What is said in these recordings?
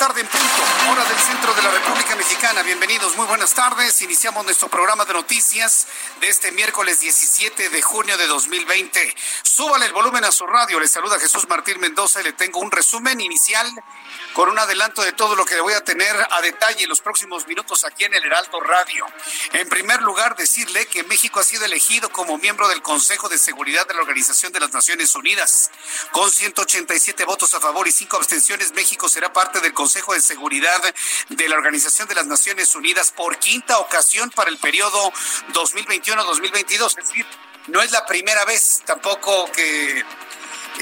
Tarde en punto, hora del centro de la República Mexicana. Bienvenidos, muy buenas tardes. Iniciamos nuestro programa de noticias de este miércoles 17 de junio de 2020. Súbale el volumen a su radio. Le saluda Jesús Martín Mendoza y le tengo un resumen inicial con un adelanto de todo lo que voy a tener a detalle en los próximos minutos aquí en el Heraldo Radio. En primer lugar, decirle que México ha sido elegido como miembro del Consejo de Seguridad de la Organización de las Naciones Unidas. Con 187 votos a favor y 5 abstenciones, México será parte del Consejo de Seguridad de la Organización de las Naciones Unidas por quinta ocasión para el periodo 2021-2022. Es decir, no es la primera vez tampoco que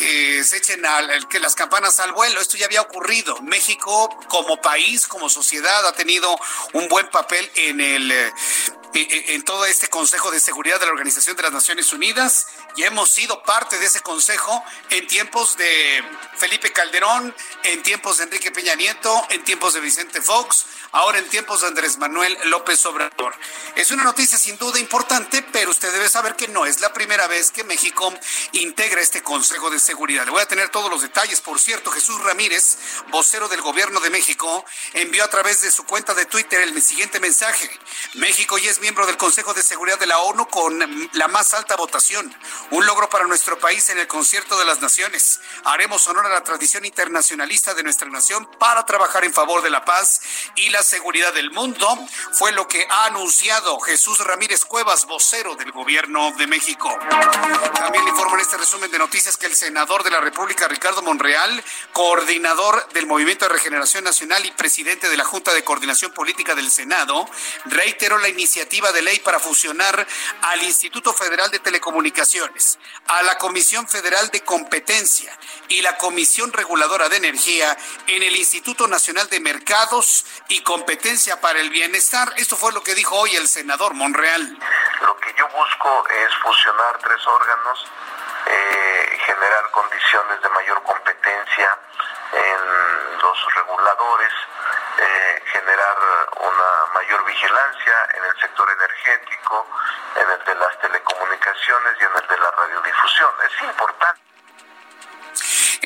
eh, se echen al, que las campanas al vuelo. Esto ya había ocurrido. México como país, como sociedad, ha tenido un buen papel en el eh, en todo este Consejo de Seguridad de la Organización de las Naciones Unidas y hemos sido parte de ese consejo en tiempos de Felipe Calderón, en tiempos de Enrique Peña Nieto, en tiempos de Vicente Fox, ahora en tiempos de Andrés Manuel López Obrador. Es una noticia sin duda importante, pero usted debe saber que no es la primera vez que México integra este Consejo de Seguridad. Le voy a tener todos los detalles. Por cierto, Jesús Ramírez, vocero del Gobierno de México, envió a través de su cuenta de Twitter el siguiente mensaje. México ya es miembro del Consejo de Seguridad de la ONU con la más alta votación. Un logro para nuestro país en el concierto de las naciones. Haremos honor a la tradición internacionalista de nuestra nación para trabajar en favor de la paz y la seguridad del mundo. Fue lo que ha anunciado Jesús Ramírez Cuevas, vocero del Gobierno de México. También le informo en este resumen de noticias que el senador de la República, Ricardo Monreal, coordinador del Movimiento de Regeneración Nacional y presidente de la Junta de Coordinación Política del Senado, reiteró la iniciativa de ley para fusionar al Instituto Federal de Telecomunicaciones, a la Comisión Federal de Competencia y la Comisión Reguladora de Energía en el Instituto Nacional de Mercados y Competencia para el Bienestar. Esto fue lo que dijo hoy el senador Monreal. Lo que yo busco es fusionar tres órganos, eh, generar condiciones de mayor competencia en los reguladores, eh, generar una mayor vigilancia en el sector energético, en el de las telecomunicaciones y en el de la radiodifusión. Es importante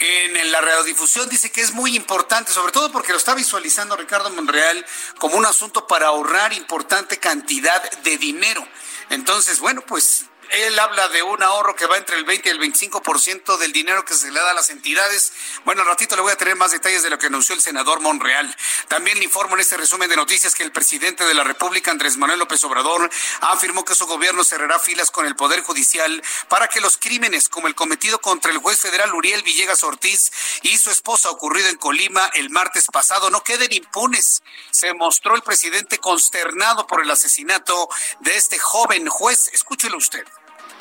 en la radiodifusión dice que es muy importante, sobre todo porque lo está visualizando Ricardo Monreal como un asunto para ahorrar importante cantidad de dinero. Entonces, bueno, pues él habla de un ahorro que va entre el 20 y el 25% del dinero que se le da a las entidades. Bueno, al ratito le voy a tener más detalles de lo que anunció el senador Monreal. También le informo en este resumen de noticias que el presidente de la República, Andrés Manuel López Obrador, afirmó que su gobierno cerrará filas con el Poder Judicial para que los crímenes como el cometido contra el juez federal Uriel Villegas Ortiz y su esposa ocurrido en Colima el martes pasado no queden impunes. Se mostró el presidente consternado por el asesinato de este joven juez. Escúchelo usted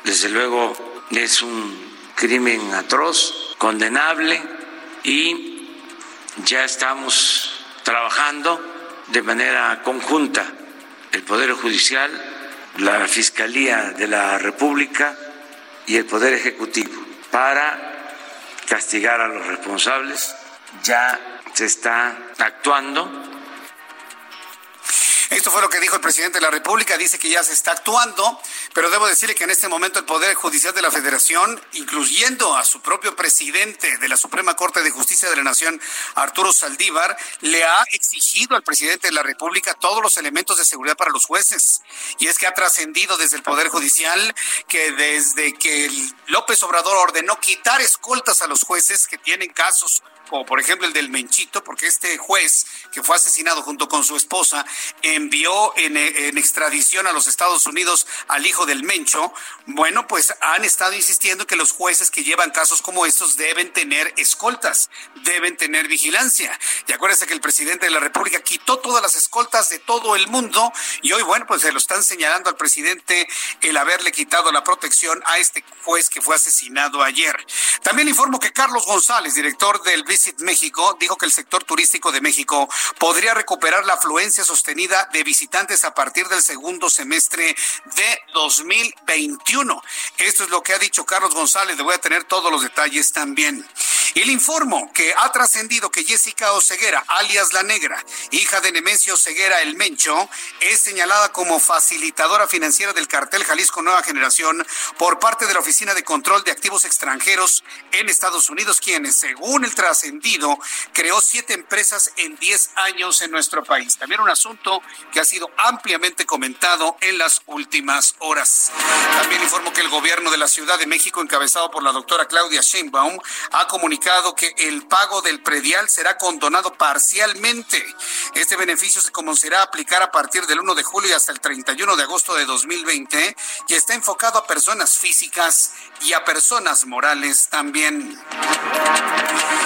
desde luego es un crimen atroz, condenable y ya estamos trabajando de manera conjunta el Poder Judicial, la Fiscalía de la República y el Poder Ejecutivo para castigar a los responsables. Ya se está actuando Esto fue lo que dijo el presidente de la República, dice que ya se está actuando, pero debo decirle que en este momento el Poder Judicial de la Federación, incluyendo a su propio presidente de la Suprema Corte de Justicia de la Nación, Arturo Saldívar, le ha exigido al presidente de la República todos los elementos de seguridad para los jueces. Y es que ha trascendido desde el Poder Judicial que desde que López Obrador ordenó quitar escoltas a los jueces que tienen casos como por ejemplo el del Menchito, porque este juez que fue asesinado junto con su esposa envió en, extradición a los Estados Unidos al hijo del Mencho, bueno, pues han estado insistiendo que los jueces que llevan casos como estos deben tener escoltas, deben tener vigilancia. Y acuérdense que el presidente de la República quitó todas las escoltas de todo el mundo y hoy, bueno, pues se lo están señalando al presidente el haberle quitado la protección a este juez que fue asesinado ayer. También informo que Carlos González, director del México dijo que el sector turístico de México podría recuperar la afluencia sostenida de visitantes a partir del segundo semestre de 2021. Esto es lo que ha dicho Carlos González. Le voy a tener todos los detalles también. Y le que ha trascendido que Jessica Oseguera, alias La Negra, hija de Nemesio Oseguera El Mencho, es señalada como facilitadora financiera del cartel Jalisco Nueva Generación por parte de la Oficina de Control de Activos Extranjeros en Estados Unidos, quienes, según el trascendido, creó siete empresas en diez años en nuestro país. También un asunto que ha sido ampliamente comentado en las últimas horas. También informo que el gobierno de la Ciudad de México, encabezado por la doctora Claudia Sheinbaum, ha comunicado que el pago del predial será condonado parcialmente. Este beneficio se comenzará a aplicar a partir del 1 de julio y hasta el 31 de agosto de 2020 y está enfocado a personas físicas y a personas morales también.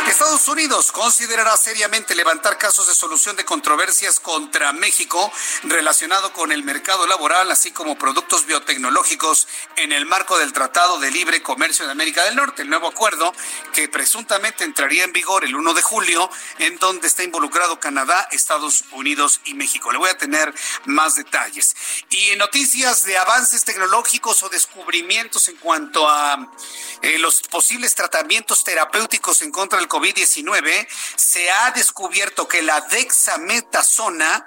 Estados Unidos considerará seriamente levantar casos de solución de controversias contra México relacionado con el mercado laboral, así como productos biotecnológicos en el marco del Tratado de Libre Comercio de América del Norte, el nuevo acuerdo que presuntamente entraría en vigor el 1 de julio, en donde está involucrado Canadá, Estados Unidos y México. Le voy a tener más detalles. Y en noticias de avances tecnológicos o descubrimientos en cuanto a eh, los posibles tratamientos terapéuticos en contra del COVID-19, se ha descubierto que la dexametasona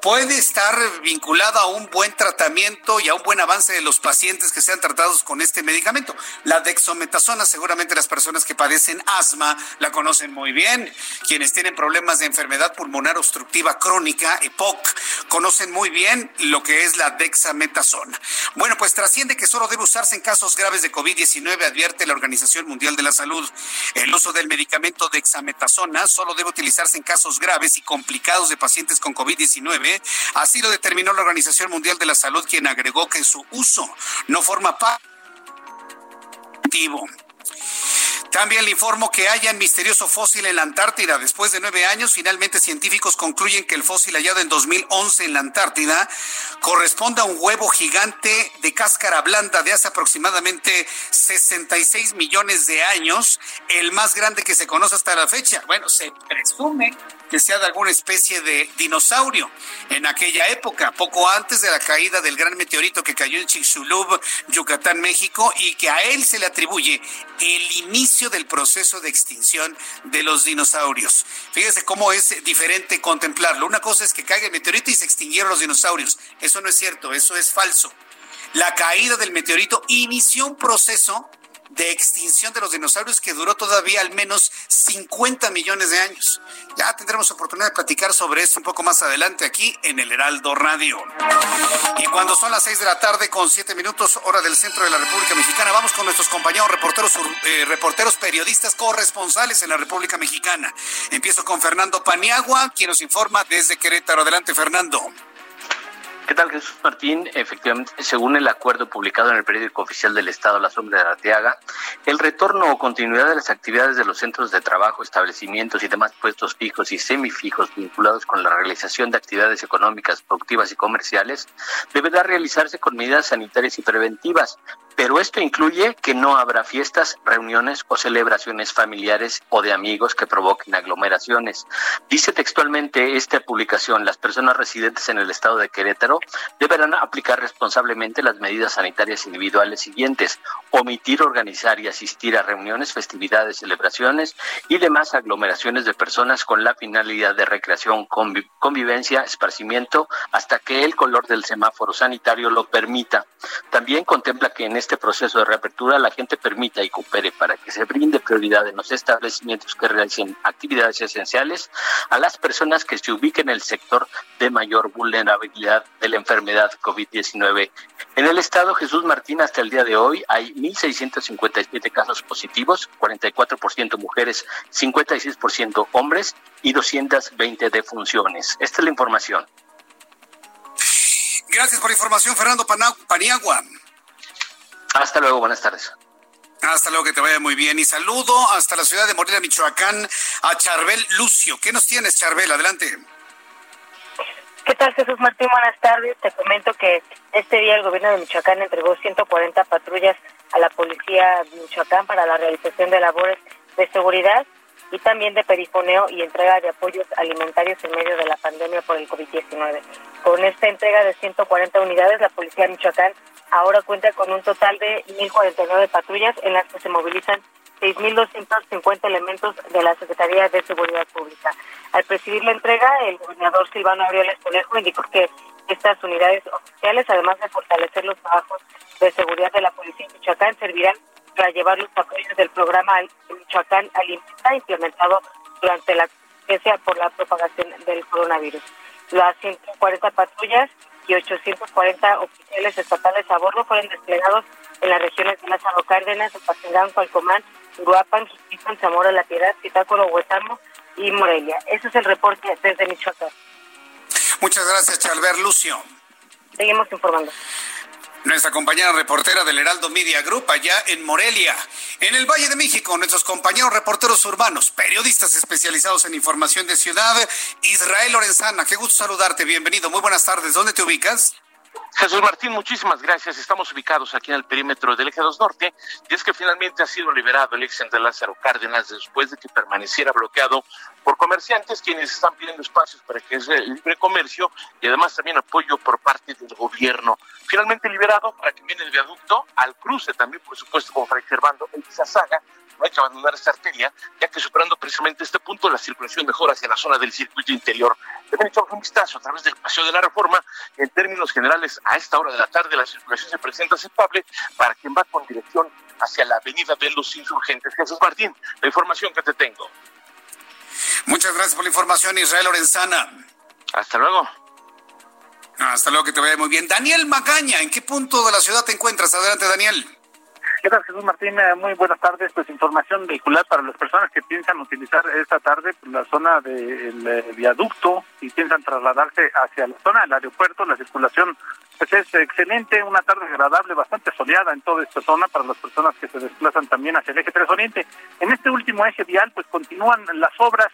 puede estar vinculada a un buen tratamiento y a un buen avance de los pacientes que sean tratados con este medicamento. La dexometasona, seguramente las personas que padecen asma la conocen muy bien. Quienes tienen problemas de enfermedad pulmonar obstructiva crónica, EPOC, conocen muy bien lo que es la dexametasona. Bueno, pues trasciende que solo debe usarse en casos graves de COVID-19, advierte la Organización Mundial de la Salud. El uso del medicamento dexametasona solo debe utilizarse en casos graves y complicados de pacientes con COVID-19 Así lo determinó la Organización Mundial de la Salud, quien agregó que su uso no forma parte también le informo que un misterioso fósil en la Antártida. Después de nueve años, finalmente científicos concluyen que el fósil hallado en 2011 en la Antártida corresponde a un huevo gigante de cáscara blanda de hace aproximadamente 66 millones de años, el más grande que se conoce hasta la fecha. Bueno, se presume que sea de alguna especie de dinosaurio en aquella época, poco antes de la caída del gran meteorito que cayó en Chicxulub, Yucatán, México, y que a él se le atribuye el inicio del proceso de extinción de los dinosaurios. Fíjese cómo es diferente contemplarlo. Una cosa es que caiga el meteorito y se extinguieron los dinosaurios. Eso no es cierto, eso es falso. La caída del meteorito inició un proceso de extinción de los dinosaurios que duró todavía al menos 50 millones de años. Ya tendremos oportunidad de platicar sobre esto un poco más adelante aquí en el Heraldo Radio. Y cuando son las 6 de la tarde con 7 minutos hora del centro de la República Mexicana, vamos con nuestros compañeros reporteros, eh, reporteros periodistas corresponsales en la República Mexicana. Empiezo con Fernando Paniagua, quien nos informa desde Querétaro. Adelante, Fernando. ¿Qué tal, Jesús Martín? Efectivamente, según el acuerdo publicado en el periódico oficial del Estado, La Sombra de Arteaga, el retorno o continuidad de las actividades de los centros de trabajo, establecimientos y demás puestos fijos y semifijos vinculados con la realización de actividades económicas, productivas y comerciales deberá realizarse con medidas sanitarias y preventivas, pero esto incluye que no habrá fiestas, reuniones o celebraciones familiares o de amigos que provoquen aglomeraciones. Dice textualmente esta publicación, las personas residentes en el estado de Querétaro deberán aplicar responsablemente las medidas sanitarias individuales siguientes, omitir organizar y asistir a reuniones, festividades, celebraciones y demás aglomeraciones de personas con la finalidad de recreación, convivencia, esparcimiento, hasta que el color del semáforo sanitario lo permita. También contempla que en este proceso de reapertura la gente permita y coopere para que se brinde prioridad en los establecimientos que realicen actividades esenciales a las personas que se ubiquen en el sector de mayor vulnerabilidad de la enfermedad COVID-19. En el estado Jesús Martín hasta el día de hoy hay 1.657 casos positivos, 44% mujeres, 56% hombres y 220 defunciones. Esta es la información. Gracias por la información, Fernando Paniagua. Hasta luego, buenas tardes. Hasta luego, que te vaya muy bien. Y saludo hasta la ciudad de Morelia, Michoacán, a Charbel Lucio. ¿Qué nos tienes, Charbel? Adelante. ¿Qué tal, Jesús Martín? Buenas tardes. Te comento que este día el gobierno de Michoacán entregó 140 patrullas a la policía de Michoacán para la realización de labores de seguridad y también de perifoneo y entrega de apoyos alimentarios en medio de la pandemia por el COVID-19. Con esta entrega de 140 unidades, la Policía de Michoacán ahora cuenta con un total de 1.049 patrullas en las que se movilizan 6.250 elementos de la Secretaría de Seguridad Pública. Al presidir la entrega, el gobernador Silvano Aureoles Conejo indicó que estas unidades oficiales, además de fortalecer los trabajos de seguridad de la Policía de Michoacán, servirán para llevar los apoyos del programa Michoacán Alimenta implementado durante la por la propagación del coronavirus. Las 140 patrullas y 840 oficiales estatales a bordo fueron desplegados en las regiones de Lázaro Cárdenas, Zapatengán, Falcomán, Uruapan, Jiquipan, Zamora, La Piedad, Pitácuaro, Huetamo y Morelia. Ese es el reporte desde Michoacán. Muchas gracias, Chalver Lucio. Seguimos informando. Nuestra compañera reportera del Heraldo Media Group allá en Morelia, en el Valle de México, nuestros compañeros reporteros urbanos, periodistas especializados en información de ciudad, Israel Lorenzana, qué gusto saludarte, bienvenido, muy buenas tardes, ¿dónde te ubicas? Jesús Martín, muchísimas gracias. Estamos ubicados aquí en el perímetro del Eje 2 Norte y es que finalmente ha sido liberado el ex de Lázaro Cárdenas después de que permaneciera bloqueado por comerciantes quienes están pidiendo espacios para que sea libre comercio y además también apoyo por parte del gobierno. Finalmente liberado para que viene el viaducto al cruce también, por supuesto, con Fray Servando en Saga no hay que abandonar esta arteria, ya que superando precisamente este punto, la circulación mejora hacia la zona del circuito interior. También echamos un vistazo a través del Paseo de la Reforma. En términos generales, a esta hora de la tarde, la circulación se presenta aceptable para quien va con dirección hacia la avenida de los Insurgentes. Jesús Martín, la información que te tengo. Muchas gracias por la información, Israel Lorenzana. Hasta luego. Hasta luego, que te vaya muy bien. Daniel Magaña, ¿en qué punto de la ciudad te encuentras? Adelante, Daniel. ¿Qué tal, Jesús Martín? Eh, muy buenas tardes. Pues información vehicular para las personas que piensan utilizar esta tarde pues, la zona del eh, viaducto y piensan trasladarse hacia la zona del aeropuerto. La circulación pues es excelente, una tarde agradable, bastante soleada en toda esta zona para las personas que se desplazan también hacia el eje 3 Oriente. En este último eje vial, pues continúan las obras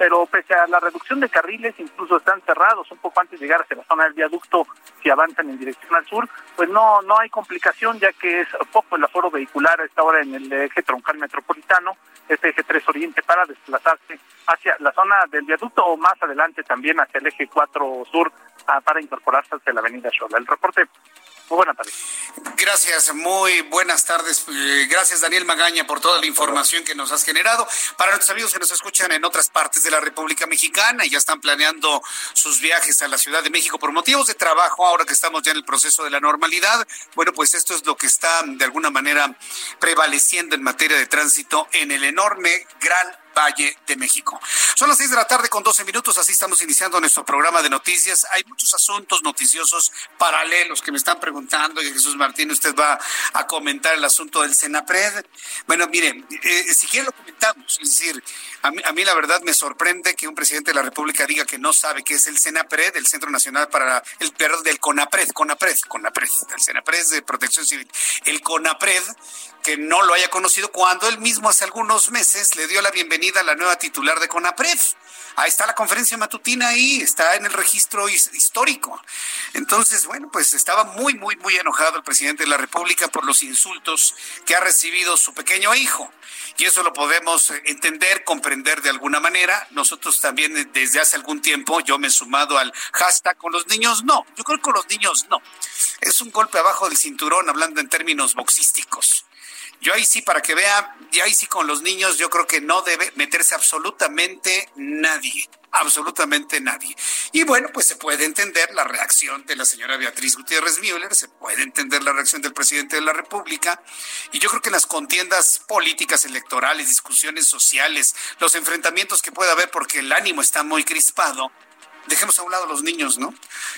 pero pese a la reducción de carriles, incluso están cerrados un poco antes de llegar hacia la zona del viaducto, si avanzan en dirección al sur, pues no no hay complicación, ya que es poco el aforo vehicular a esta hora en el eje troncal metropolitano, este eje 3 Oriente, para desplazarse hacia la zona del viaducto o más adelante también hacia el eje 4 Sur para incorporarse hacia la avenida Xola. El reporte muy buenas tardes. Gracias, muy buenas tardes. Eh, gracias, Daniel Magaña, por toda la información que nos has generado. Para nuestros amigos que nos escuchan en otras partes de la República Mexicana y ya están planeando sus viajes a la Ciudad de México por motivos de trabajo, ahora que estamos ya en el proceso de la normalidad, bueno, pues esto es lo que está de alguna manera prevaleciendo en materia de tránsito en el enorme, gran Valle de México. Son las seis de la tarde con 12 minutos, así estamos iniciando nuestro programa de noticias. Hay muchos asuntos noticiosos paralelos que me están preguntando y Jesús Martín, usted va a comentar el asunto del Senapred. Bueno, mire, eh, si quiere lo comentamos, es decir, a mí, la verdad me sorprende que un presidente de la República diga que no sabe qué es el Senapred, el Centro Nacional para el Perdón del CONAPRED, CONAPRED, CONAPRED, el Senapred de Protección Civil. El CONAPRED, que no lo haya conocido cuando él mismo hace algunos meses le dio la bienvenida a la nueva titular de CONAPRED. Ahí está la conferencia matutina ahí, está en el registro histórico. Entonces, bueno, pues estaba muy, muy, muy enojado el presidente de la República por los insultos que ha recibido su pequeño hijo. Y eso lo podemos eh, entender, comprender de alguna manera. Nosotros también eh, desde hace algún tiempo, yo me he sumado al hashtag con los niños, no. Yo creo que con los niños no. Es un golpe abajo del cinturón hablando en términos boxísticos. Yo ahí sí, para que vea, y ahí sí con los niños, yo creo que no debe meterse absolutamente nadie, absolutamente nadie. Y bueno, pues se puede entender la reacción de la señora Beatriz Gutiérrez Müller, se puede entender la reacción del presidente de la República, y yo creo que en las contiendas políticas, electorales, discusiones sociales, los enfrentamientos que pueda haber porque el ánimo está muy crispado, dejemos a un lado a los niños, ¿no?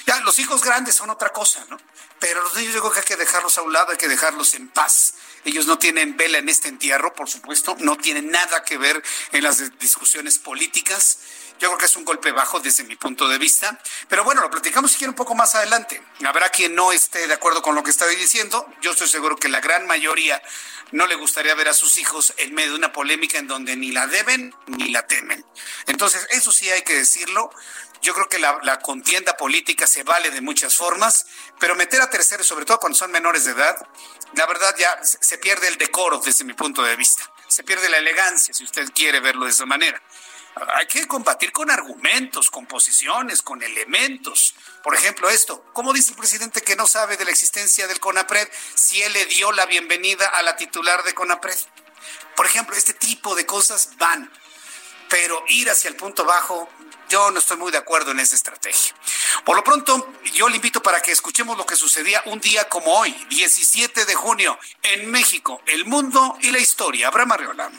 Ya, los hijos grandes son otra cosa, ¿no? Pero los niños yo creo que hay que dejarlos a un lado, hay que dejarlos en paz. Ellos no tienen vela en este entierro, por supuesto, no tienen nada que ver en las discusiones políticas. Yo creo que es un golpe bajo desde mi punto de vista. Pero bueno, lo platicamos si quiere un poco más adelante. Habrá quien no esté de acuerdo con lo que estaba diciendo. Yo estoy seguro que la gran mayoría no le gustaría ver a sus hijos en medio de una polémica en donde ni la deben ni la temen. Entonces, eso sí hay que decirlo. Yo creo que la, contienda política se vale de muchas formas, pero meter a terceros, sobre todo cuando son menores de edad, la verdad ya se pierde el decoro desde mi punto de vista. Se pierde la elegancia, si usted quiere verlo de esa manera. Hay que combatir con argumentos, con posiciones, con elementos. Por ejemplo, esto, ¿cómo dice el presidente que no sabe de la existencia del CONAPRED si él le dio la bienvenida a la titular de CONAPRED? Por ejemplo, este tipo de cosas van, pero ir hacia el punto bajo yo no estoy muy de acuerdo en esa estrategia. Por lo pronto, yo le invito para que escuchemos lo que sucedía un día como hoy, 17 de junio, en México, el mundo y la historia. Abraham Arreola.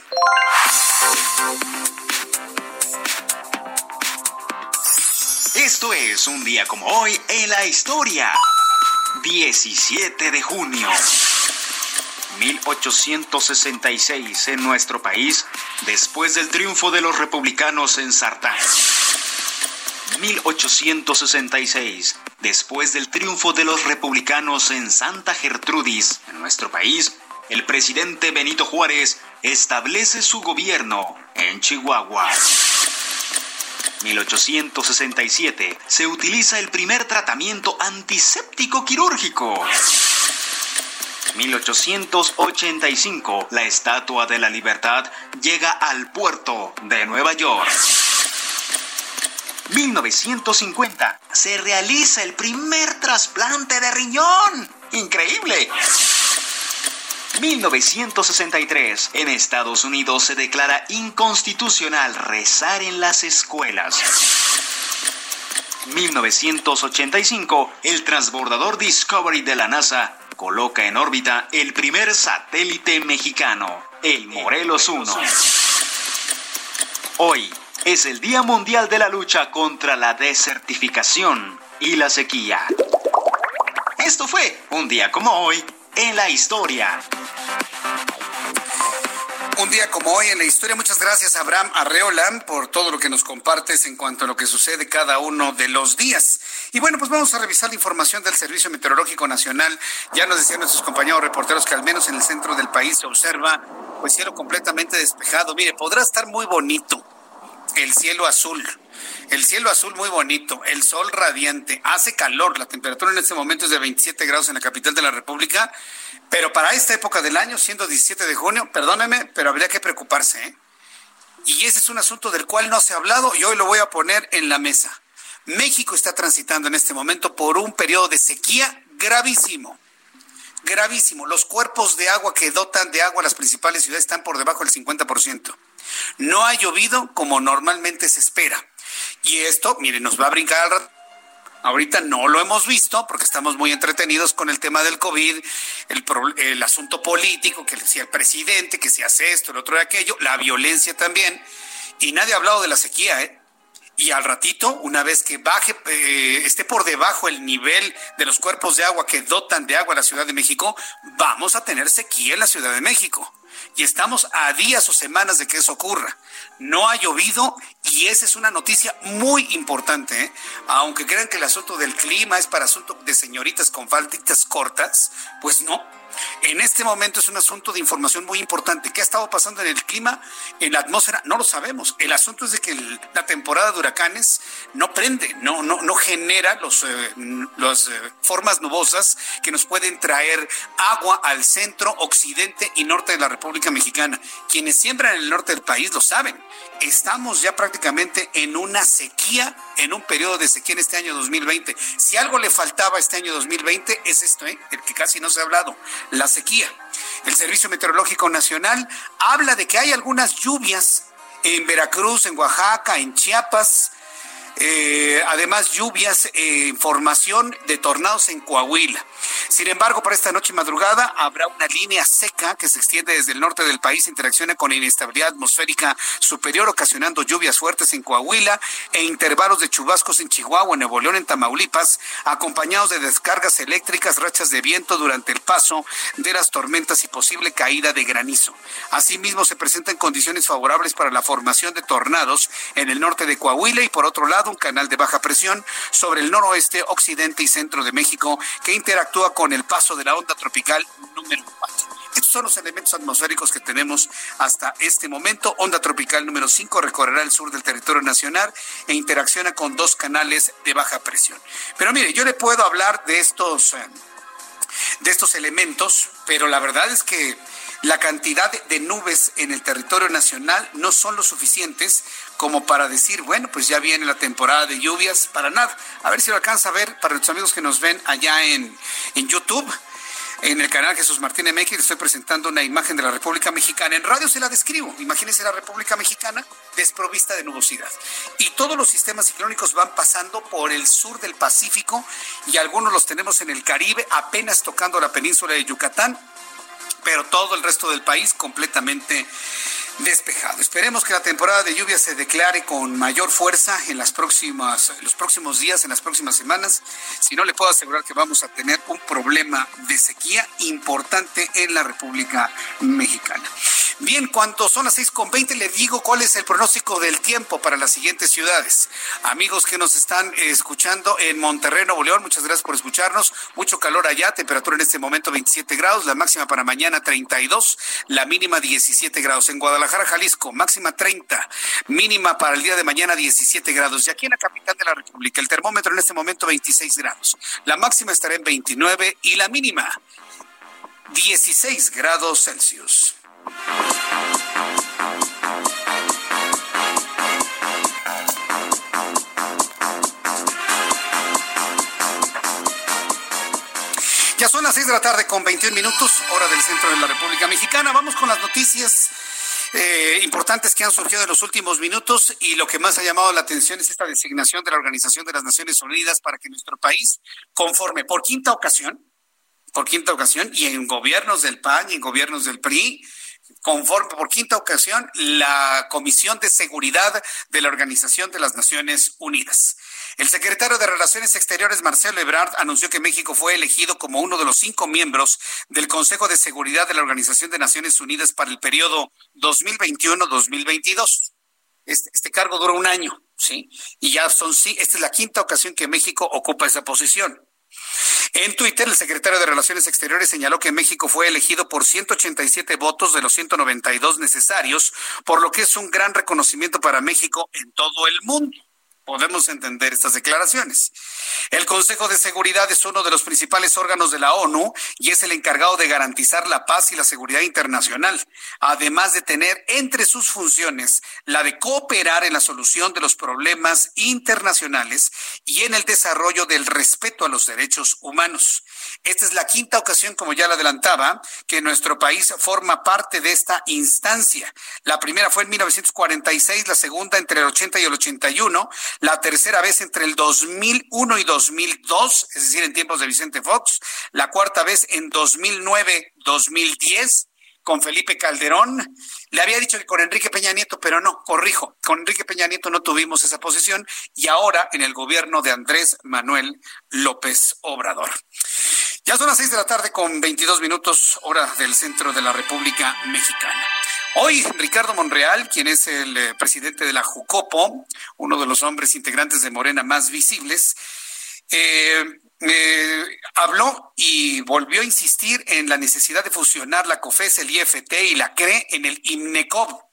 Esto es un día como hoy en la historia. 17 de junio. 1866 en nuestro país, después del triunfo de los republicanos en Sartán. 1866, después del triunfo de los republicanos en Santa Gertrudis, en nuestro país, el presidente Benito Juárez establece su gobierno en Chihuahua. 1867 se utiliza el primer tratamiento antiséptico quirúrgico. 1885 la Estatua de la Libertad llega al puerto de Nueva York. 1950 se realiza el primer trasplante de riñón. Increíble. 1963, en Estados Unidos se declara inconstitucional rezar en las escuelas. 1985, el transbordador Discovery de la NASA coloca en órbita el primer satélite mexicano, el Morelos 1. Hoy, es el Día Mundial de la Lucha contra la Desertificación y la Sequía. Esto fue un día como hoy en la historia. Un día como hoy en la historia, muchas gracias Abraham Arreola por todo lo que nos compartes en cuanto a lo que sucede cada uno de los días. Y bueno, pues vamos a revisar la información del Servicio Meteorológico Nacional. Ya nos decían nuestros compañeros reporteros que al menos en el centro del país se observa pues cielo completamente despejado. Mire, podrá estar muy bonito, el cielo azul. El cielo azul muy bonito, el sol radiante, hace calor, la temperatura en este momento es de 27 grados en la capital de la República, pero para esta época del año, siendo 17 de junio, perdóneme, pero habría que preocuparse. ¿eh? Y ese es un asunto del cual no se ha hablado y hoy lo voy a poner en la mesa. México está transitando en este momento por un periodo de sequía gravísimo gravísimo. Los cuerpos de agua que dotan de agua las principales ciudades están por debajo del 50%. No ha llovido como normalmente se espera. Y esto, mire, nos va a brincar al rato. Ahorita no lo hemos visto porque estamos muy entretenidos con el tema del COVID, el, el asunto político, que decía el presidente, que se hace esto, el otro de aquello, la violencia también. Y nadie ha hablado de la sequía, ¿eh? y al ratito, una vez que baje, eh, esté por debajo el nivel de los cuerpos de agua que dotan de agua a la Ciudad de México, vamos a tener sequía en la Ciudad de México. Y estamos a días o semanas de que eso ocurra. No ha llovido y esa es una noticia muy importante. ¿eh? Aunque crean que el asunto del clima es para asunto de señoritas con falditas cortas, pues no. En este momento es un asunto de información muy importante. ¿Qué ha estado pasando en el clima, en la atmósfera? No lo sabemos. El asunto es de que la temporada de huracanes no prende, no, no, no genera los, eh, las eh, formas nubosas que nos pueden traer agua al centro, occidente y norte de la República Mexicana. Quienes siembran en el norte del país lo saben. Estamos ya prácticamente en una sequía, en un periodo de sequía en este año 2020. Si algo le faltaba este año 2020 es esto, ¿eh? el que casi no se ha hablado, la sequía. El Servicio Meteorológico Nacional habla de que hay algunas lluvias en Veracruz, en Oaxaca, en Chiapas, eh, además lluvias, eh, información de tornados en Coahuila. Sin embargo, para esta noche y madrugada habrá una línea seca que se extiende desde el norte del país, interacciona con inestabilidad atmosférica superior, ocasionando lluvias fuertes en Coahuila e intervalos de chubascos en Chihuahua, Nuevo León, en Tamaulipas, acompañados de descargas eléctricas, rachas de viento durante el paso de las tormentas y posible caída de granizo. Asimismo, se presentan condiciones favorables para la formación de tornados en el norte de Coahuila y por otro lado un canal de baja presión sobre el noroeste, occidente y centro de México que interactúa con el paso de la onda tropical número 4. Estos son los elementos atmosféricos que tenemos hasta este momento. Onda tropical número 5 recorrerá el sur del territorio nacional e interacciona con dos canales de baja presión. Pero mire, yo le puedo hablar de estos, eh, de estos elementos, pero la verdad es que la cantidad de nubes en el territorio nacional no son lo suficientes como para decir, bueno, pues ya viene la temporada de lluvias, para nada. A ver si lo alcanza a ver para los amigos que nos ven allá en, en YouTube. En el canal Jesús Martín MX le estoy presentando una imagen de la República Mexicana. En radio se la describo. Imagínense la República Mexicana desprovista de nubosidad. Y todos los sistemas ciclónicos van pasando por el sur del Pacífico y algunos los tenemos en el Caribe, apenas tocando la península de Yucatán pero todo el resto del país completamente despejado. Esperemos que la temporada de lluvia se declare con mayor fuerza en las próximas, los próximos días, en las próximas semanas. Si no, le puedo asegurar que vamos a tener un problema de sequía importante en la República Mexicana. Bien, cuando son las 6.20 le digo cuál es el pronóstico del tiempo para las siguientes ciudades. Amigos que nos están escuchando en Monterrey, Nuevo León, muchas gracias por escucharnos. Mucho calor allá, temperatura en este momento 27 grados, la máxima para mañana 32, la mínima 17 grados. En Guadalajara, Jalisco, máxima 30, mínima para el día de mañana 17 grados. Y aquí en la capital de la República, el termómetro en este momento 26 grados. La máxima estará en 29 y la mínima 16 grados Celsius. Ya son las 6 de la tarde con 21 minutos, hora del centro de la República Mexicana. Vamos con las noticias eh, importantes que han surgido en los últimos minutos y lo que más ha llamado la atención es esta designación de la Organización de las Naciones Unidas para que nuestro país conforme por quinta ocasión, por quinta ocasión, y en gobiernos del PAN y en gobiernos del PRI, conforme por quinta ocasión la Comisión de Seguridad de la Organización de las Naciones Unidas. El secretario de Relaciones Exteriores, Marcelo Ebrard, anunció que México fue elegido como uno de los cinco miembros del Consejo de Seguridad de la Organización de Naciones Unidas para el periodo 2021-2022. Este, este, cargo dura un año, ¿sí? Y ya son, sí, esta es la quinta ocasión que México ocupa esa posición. En Twitter, el secretario de Relaciones Exteriores señaló que México fue elegido por 187 votos de los 192 necesarios, por lo que es un gran reconocimiento para México en todo el mundo podemos entender estas declaraciones. El Consejo de Seguridad es uno de los principales órganos de la ONU y es el encargado de garantizar la paz y la seguridad internacional, además de tener entre sus funciones la de cooperar en la solución de los problemas internacionales y en el desarrollo del respeto a los derechos humanos. Esta es la quinta ocasión, como ya lo adelantaba, que nuestro país forma parte de esta instancia. La primera fue en 1946, la segunda entre el 80 y el 81, la tercera vez entre el 2001 y 2002, es decir, en tiempos de Vicente Fox, la cuarta vez en 2009-2010 con Felipe Calderón. Le había dicho que con Enrique Peña Nieto, pero no, corrijo, con Enrique Peña Nieto no tuvimos esa posición y ahora en el gobierno de Andrés Manuel López Obrador. Ya son las seis de la tarde con 22 minutos hora del centro de la República Mexicana. Hoy Ricardo Monreal, quien es el eh, presidente de la Jucopo, uno de los hombres integrantes de Morena más visibles, eh, habló y volvió a insistir en la necesidad de fusionar la COFES, el IFT y la CRE en el IMNECOB.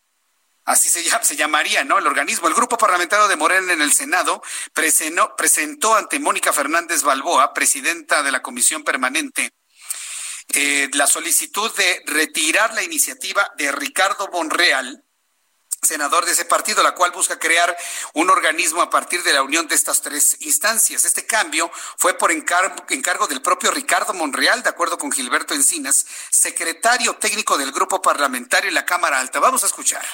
Así se, se llamaría, ¿no? El organismo. El grupo parlamentario de Morena en el Senado presentó, presentó ante Mónica Fernández Balboa, presidenta de la Comisión Permanente, eh, la solicitud de retirar la iniciativa de Ricardo Monreal, senador de ese partido, la cual busca crear un organismo a partir de la unión de estas tres instancias. Este cambio fue por encargo, del propio Ricardo Monreal, de acuerdo con Gilberto Encinas, secretario técnico del grupo parlamentario en la Cámara Alta. Vamos a escuchar.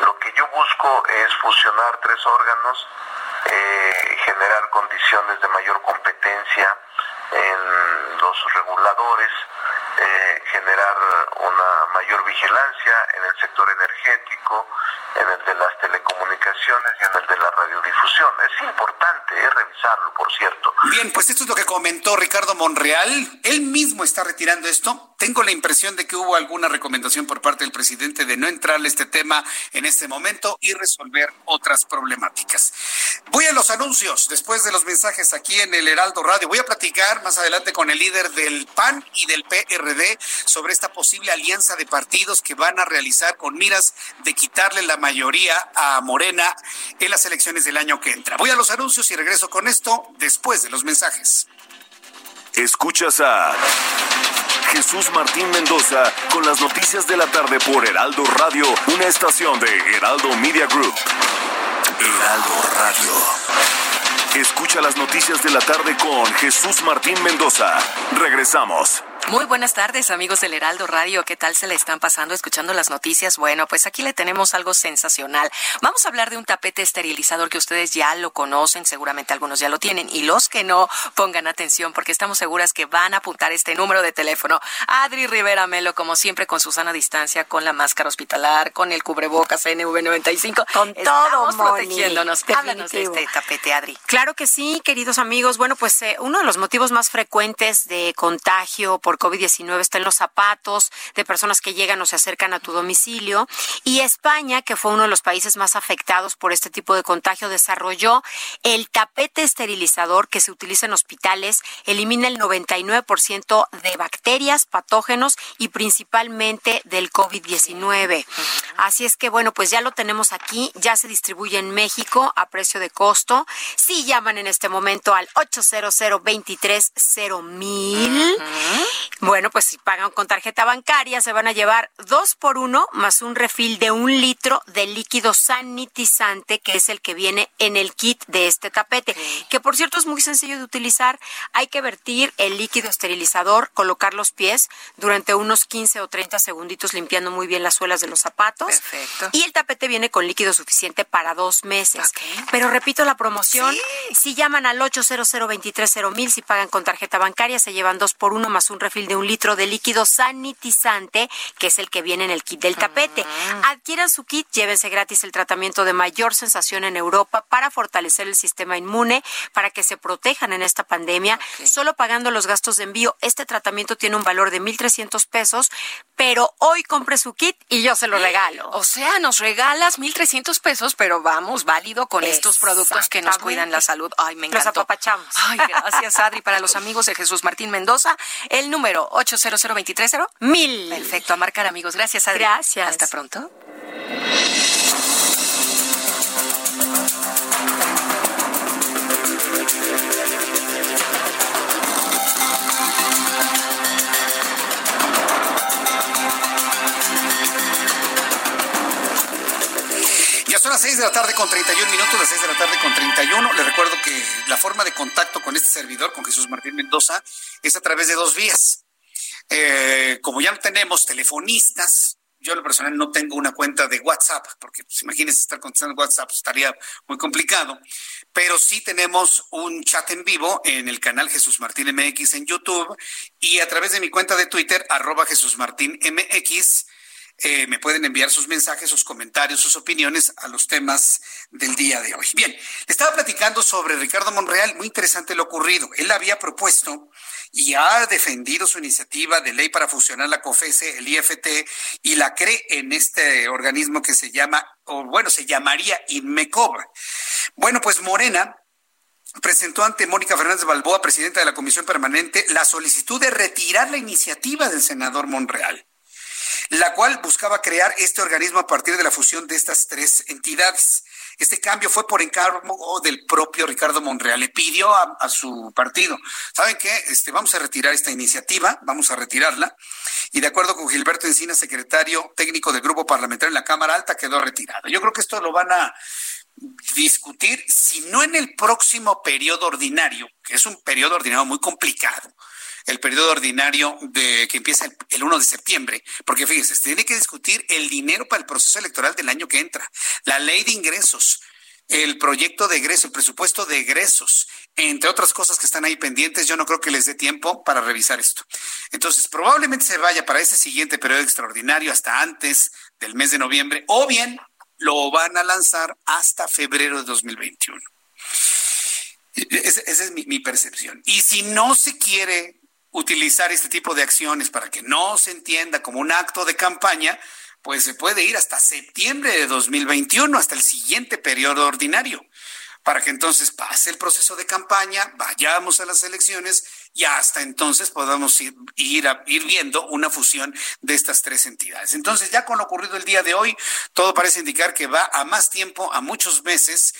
Lo que yo busco es fusionar tres órganos, eh, generar condiciones de mayor competencia en los reguladores, eh, generar una mayor vigilancia en el sector energético, en el de las telecomunicaciones y en el de la radiodifusión. Es importante eh, revisarlo, por cierto. Bien, pues esto es lo que comentó Ricardo Monreal. Él mismo está retirando esto. Tengo la impresión de que hubo alguna recomendación por parte del presidente de no entrarle este tema en este momento y resolver otras problemáticas. Voy a los anuncios después de los mensajes aquí en el Heraldo Radio. Voy a platicar más adelante con el líder del PAN y del PRD sobre esta posible alianza de partidos que van a realizar con miras de quitarle la mayoría a Morena en las elecciones del año que entra. Voy a los anuncios y regreso con esto después de los mensajes. Escuchas a Jesús Martín Mendoza con las noticias de la tarde por Heraldo Radio, una estación de Heraldo Media Group. Heraldo Radio. Escucha las noticias de la tarde con Jesús Martín Mendoza. Regresamos. Muy buenas tardes, amigos del Heraldo Radio. ¿Qué tal se le están pasando escuchando las noticias? Bueno, pues aquí le tenemos algo sensacional. Vamos a hablar de un tapete esterilizador que ustedes ya lo conocen, seguramente algunos ya lo tienen, y los que no, pongan atención porque estamos seguras que van a apuntar este número de teléfono. Adri Rivera Melo, como siempre, con Susana distancia, con la máscara hospitalar, con el cubrebocas NV95. Con todo, protegiéndonos. Háblanos de este tapete, Adri. Claro que sí, queridos amigos. Bueno, pues eh, uno de los motivos más frecuentes de contagio por COVID-19 está en los zapatos de personas que llegan o se acercan a tu domicilio. Y España, que fue uno de los países más afectados por este tipo de contagio, desarrolló el tapete esterilizador que se utiliza en hospitales, elimina el 99% de bacterias, patógenos y principalmente del COVID-19. Así es que, bueno, pues ya lo tenemos aquí, ya se distribuye en México a precio de costo. Si llaman en este momento al 800 23 mil. Bueno, pues si pagan con tarjeta bancaria se van a llevar dos por uno más un refil de un litro de líquido sanitizante que es el que viene en el kit de este tapete, que por cierto es muy sencillo de utilizar. Hay que vertir el líquido esterilizador, colocar los pies durante unos 15 o 30 segunditos limpiando muy bien las suelas de los zapatos. Perfecto. Y el tapete viene con líquido suficiente para dos meses. Pero repito la promoción, si llaman al 800 mil si pagan con tarjeta bancaria se llevan dos por uno más un refil de un litro de líquido sanitizante, que es el que viene en el kit del tapete. Ah. Adquieran su kit, llévense gratis el tratamiento de mayor sensación en Europa para fortalecer el sistema inmune, para que se protejan en esta pandemia, solo pagando los gastos de envío. Este tratamiento tiene un valor de 1.300 pesos, pero hoy compre su kit y yo se lo regalo. O sea, nos regalas 1.300 pesos, pero vamos, válido con estos productos que nos cuidan la salud. Ay, me encantó. Los apapachamos. Ay, gracias, Adri. Para los amigos de Jesús Martín Mendoza, el número 800 mil. Perfecto, a marcar amigos. Gracias, Adri. Gracias. Hasta pronto. Son las 6 de la tarde con 31 minutos, las 6 de la tarde con 31. Le recuerdo que la forma de contacto con este servidor, con Jesús Martín Mendoza, es a través de dos vías. Eh, como ya no tenemos telefonistas, yo en lo personal no tengo una cuenta de WhatsApp, porque pues, imagínense estar contestando WhatsApp, pues, estaría muy complicado. Pero sí tenemos un chat en vivo en el canal Jesús Martín MX en YouTube y a través de mi cuenta de Twitter, arroba Jesús Martín MX. Eh, me pueden enviar sus mensajes, sus comentarios, sus opiniones a los temas del día de hoy. Bien, estaba platicando sobre Ricardo Monreal, muy interesante lo ocurrido. Él había propuesto y ha defendido su iniciativa de ley para fusionar la COFESE, el IFT y la CRE en este organismo que se llama, o bueno, se llamaría INMECOB. Bueno, pues Morena presentó ante Mónica Fernández Balboa, presidenta de la Comisión Permanente, la solicitud de retirar la iniciativa del senador Monreal, la cual buscaba crear este organismo a partir de la fusión de estas tres entidades. Este cambio fue por encargo del propio Ricardo Monreal. Le pidió a, su partido, ¿saben qué? Este, vamos a retirar esta iniciativa, vamos a retirarla. Y de acuerdo con Gilberto Encina, secretario técnico del Grupo Parlamentario en la Cámara Alta, quedó retirado. Yo creo que esto lo van a discutir, si no en el próximo periodo ordinario, que es un periodo ordinario muy complicado, el periodo ordinario de que empieza el, 1 de septiembre, porque fíjense, se tiene que discutir el dinero para el proceso electoral del año que entra, la ley de ingresos, el proyecto de egreso, el presupuesto de egresos, entre otras cosas que están ahí pendientes, yo no creo que les dé tiempo para revisar esto. Entonces, probablemente se vaya para ese siguiente periodo extraordinario hasta antes del mes de noviembre, o bien lo van a lanzar hasta febrero de 2021. Esa, es mi, mi percepción. Y si no se quiere utilizar este tipo de acciones para que no se entienda como un acto de campaña, pues se puede ir hasta septiembre de 2021, hasta el siguiente periodo ordinario, para que entonces pase el proceso de campaña, vayamos a las elecciones y hasta entonces podamos ir, ir, ir viendo una fusión de estas tres entidades. Entonces, ya con lo ocurrido el día de hoy, todo parece indicar que va a más tiempo, a muchos meses,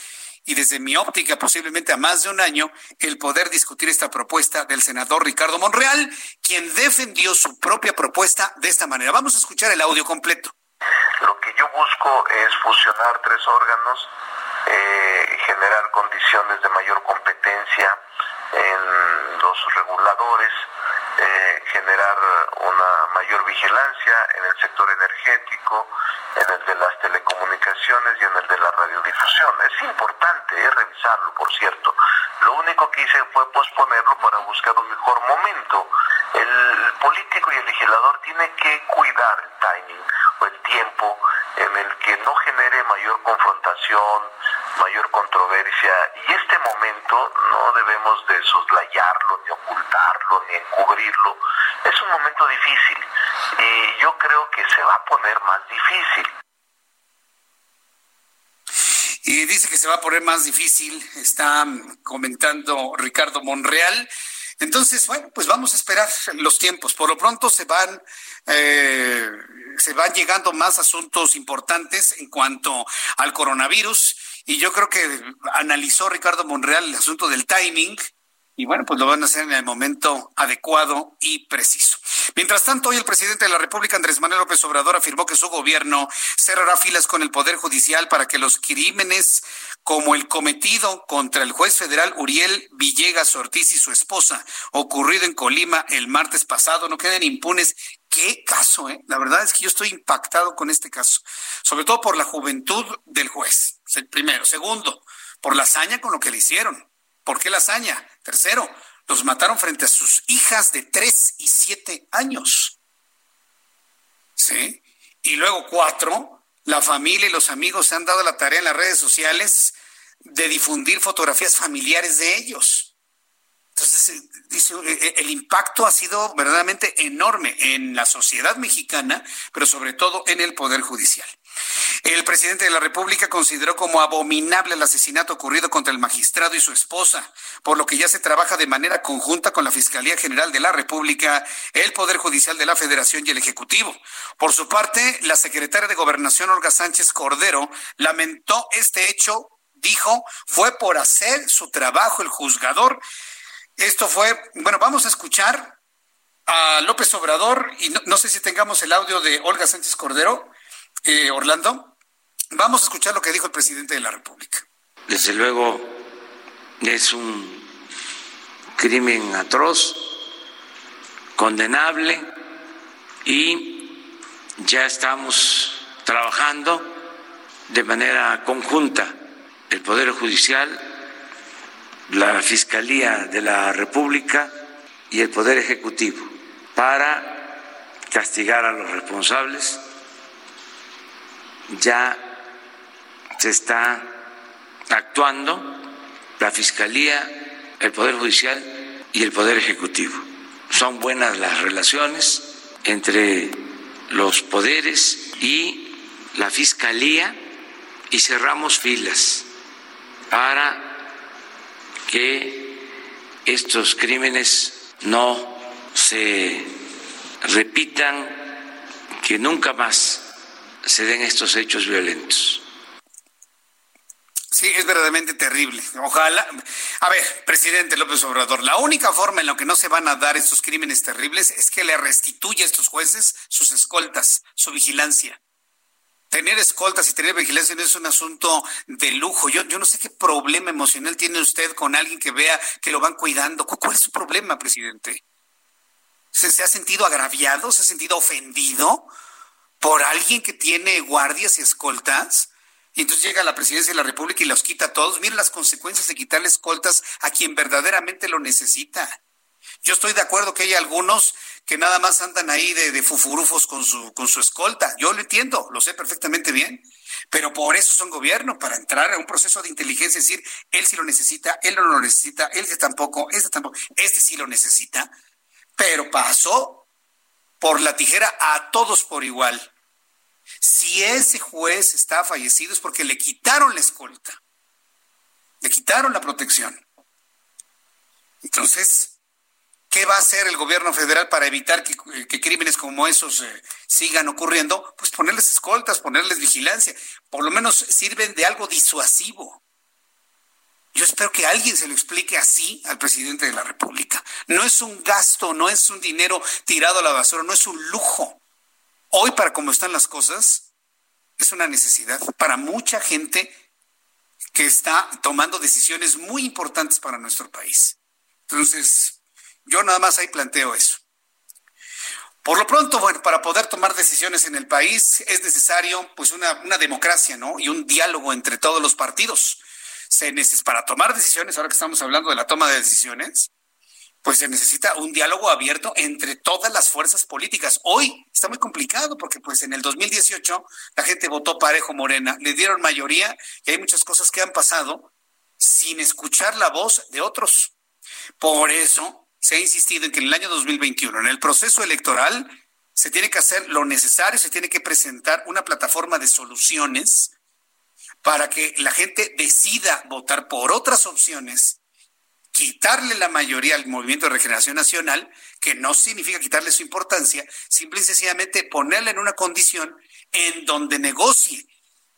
y desde mi óptica posiblemente a más de un año el poder discutir esta propuesta del senador Ricardo Monreal, quien defendió su propia propuesta de esta manera. Vamos a escuchar el audio completo. Lo que yo busco es fusionar tres órganos, eh, generar condiciones de mayor competencia en los reguladores, eh, generar una mayor vigilancia en el sector energético, en el de las telecomunicaciones y en el de la radiodifusión. Es importante eh, revisarlo, por cierto. Lo único que hice fue posponerlo para buscar un mejor momento. El político y el legislador tiene que cuidar el timing o el tiempo en el que no genere mayor confrontación, mayor controversia. Y este momento no debemos de soslayarlo, ni ocultarlo, ni encubrirlo. Es un momento difícil y yo creo que se va a poner más difícil. Y dice que se va a poner más difícil, está comentando Ricardo Monreal. Entonces, bueno, pues vamos a esperar los tiempos. Por lo pronto se van, eh, se van llegando más asuntos importantes en cuanto al coronavirus. Y yo creo que analizó Ricardo Monreal el asunto del timing y bueno, pues lo van a hacer en el momento adecuado y preciso. Mientras tanto, hoy el presidente de la República, Andrés Manuel López Obrador, afirmó que su gobierno cerrará filas con el Poder Judicial para que los crímenes como el cometido contra el juez federal Uriel Villegas Ortiz y su esposa, ocurrido en Colima el martes pasado, no queden impunes. Qué caso, ¿eh? La verdad es que yo estoy impactado con este caso, sobre todo por la juventud del juez, primero. Segundo, por la hazaña con lo que le hicieron ¿Por qué la hazaña? Tercero, los mataron frente a sus hijas de tres y siete años. ¿Sí? Y luego cuatro, la familia y los amigos se han dado la tarea en las redes sociales de difundir fotografías familiares de ellos. Entonces, eh, dice, eh, eh, el impacto ha sido verdaderamente enorme en la sociedad mexicana, pero sobre todo en el Poder Judicial. El presidente de la República consideró como abominable el asesinato ocurrido contra el magistrado y su esposa, por lo que ya se trabaja de manera conjunta con la Fiscalía General de la República, el Poder Judicial de la Federación y el Ejecutivo. Por su parte, la secretaria de Gobernación, Olga Sánchez Cordero, lamentó este hecho, dijo, fue por hacer su trabajo el juzgador. Esto fue, bueno, vamos a escuchar a López Obrador y no, sé si tengamos el audio de Olga Sánchez Cordero. Eh, Orlando, vamos a escuchar lo que dijo el presidente de la República. Desde luego es un crimen atroz, condenable y ya estamos trabajando de manera conjunta el Poder Judicial, la Fiscalía de la República y el Poder Ejecutivo para castigar a los responsables ya se está actuando la Fiscalía, el Poder Judicial y el Poder Ejecutivo. Son buenas las relaciones entre los poderes y la Fiscalía y cerramos filas para que estos crímenes no se repitan, que nunca más se den estos hechos violentos. Sí, es verdaderamente terrible. Ojalá. A ver, presidente López Obrador, la única forma en la que no se van a dar estos crímenes terribles es que le restituya a estos jueces sus escoltas, su vigilancia. Tener escoltas y tener vigilancia no es un asunto de lujo. Yo, yo no sé qué problema emocional tiene usted con alguien que vea que lo van cuidando. ¿Cuál es su problema, presidente? ¿Se, se ha sentido agraviado? ¿Se ha sentido ofendido por alguien que tiene guardias y escoltas? Y entonces llega la presidencia de la República y los quita a todos. Miren las consecuencias de quitarle escoltas a quien verdaderamente lo necesita. Yo estoy de acuerdo que hay algunos que nada más andan ahí de, de fufurufos con su, con su escolta. Yo lo entiendo, lo sé perfectamente bien. Pero por eso son gobierno, para entrar a un proceso de inteligencia, es decir, él sí lo necesita, él no lo necesita, él tampoco, este tampoco, este sí lo necesita. Pero pasó por la tijera a todos por igual. Si ese juez está fallecido es porque le quitaron la escolta, le quitaron la protección. Entonces, ¿qué va a hacer el gobierno federal para evitar que, crímenes como esos eh, sigan ocurriendo? Pues ponerles escoltas, ponerles vigilancia. Por lo menos sirven de algo disuasivo. Yo espero que alguien se lo explique así al presidente de la República. No es un gasto, no es un dinero tirado a la basura, no es un lujo. Hoy, para cómo están las cosas, es una necesidad para mucha gente que está tomando decisiones muy importantes para nuestro país. Entonces, yo nada más ahí planteo eso. Por lo pronto, bueno, para poder tomar decisiones en el país es necesario pues una, una democracia, ¿no? Y un diálogo entre todos los partidos. Se necesita, para tomar decisiones, ahora que estamos hablando de la toma de decisiones, pues se necesita un diálogo abierto entre todas las fuerzas políticas. Hoy está muy complicado porque pues en el 2018 la gente votó parejo Morena, le dieron mayoría y hay muchas cosas que han pasado sin escuchar la voz de otros. Por eso se ha insistido en que en el año 2021, en el proceso electoral, se tiene que hacer lo necesario, se tiene que presentar una plataforma de soluciones para que la gente decida votar por otras opciones quitarle la mayoría al Movimiento de Regeneración Nacional, que no significa quitarle su importancia, simple y sencillamente ponerle en una condición en donde negocie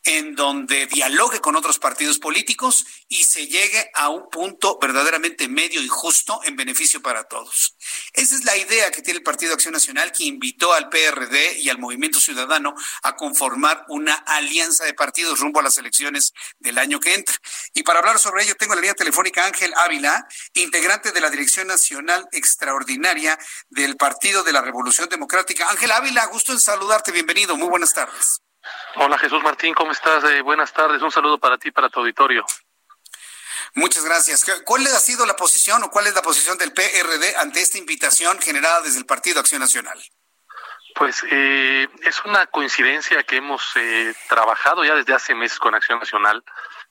en donde dialogue con otros partidos políticos y se llegue a un punto verdaderamente medio y justo en beneficio para todos. Esa es la idea que tiene el Partido Acción Nacional, que invitó al PRD y al Movimiento Ciudadano a conformar una alianza de partidos rumbo a las elecciones del año que entra. Y para hablar sobre ello, tengo la línea telefónica Ángel Ávila, integrante de la Dirección Nacional Extraordinaria del Partido de la Revolución Democrática. Ángel Ávila, gusto en saludarte, bienvenido, muy buenas tardes. Hola Jesús Martín, ¿cómo estás? Eh, buenas tardes, un saludo para ti, para tu auditorio. Muchas gracias. ¿Cuál ha sido la posición o cuál es la posición del PRD ante esta invitación generada desde el Partido Acción Nacional? Pues eh, es una coincidencia que hemos eh, trabajado ya desde hace meses con Acción Nacional.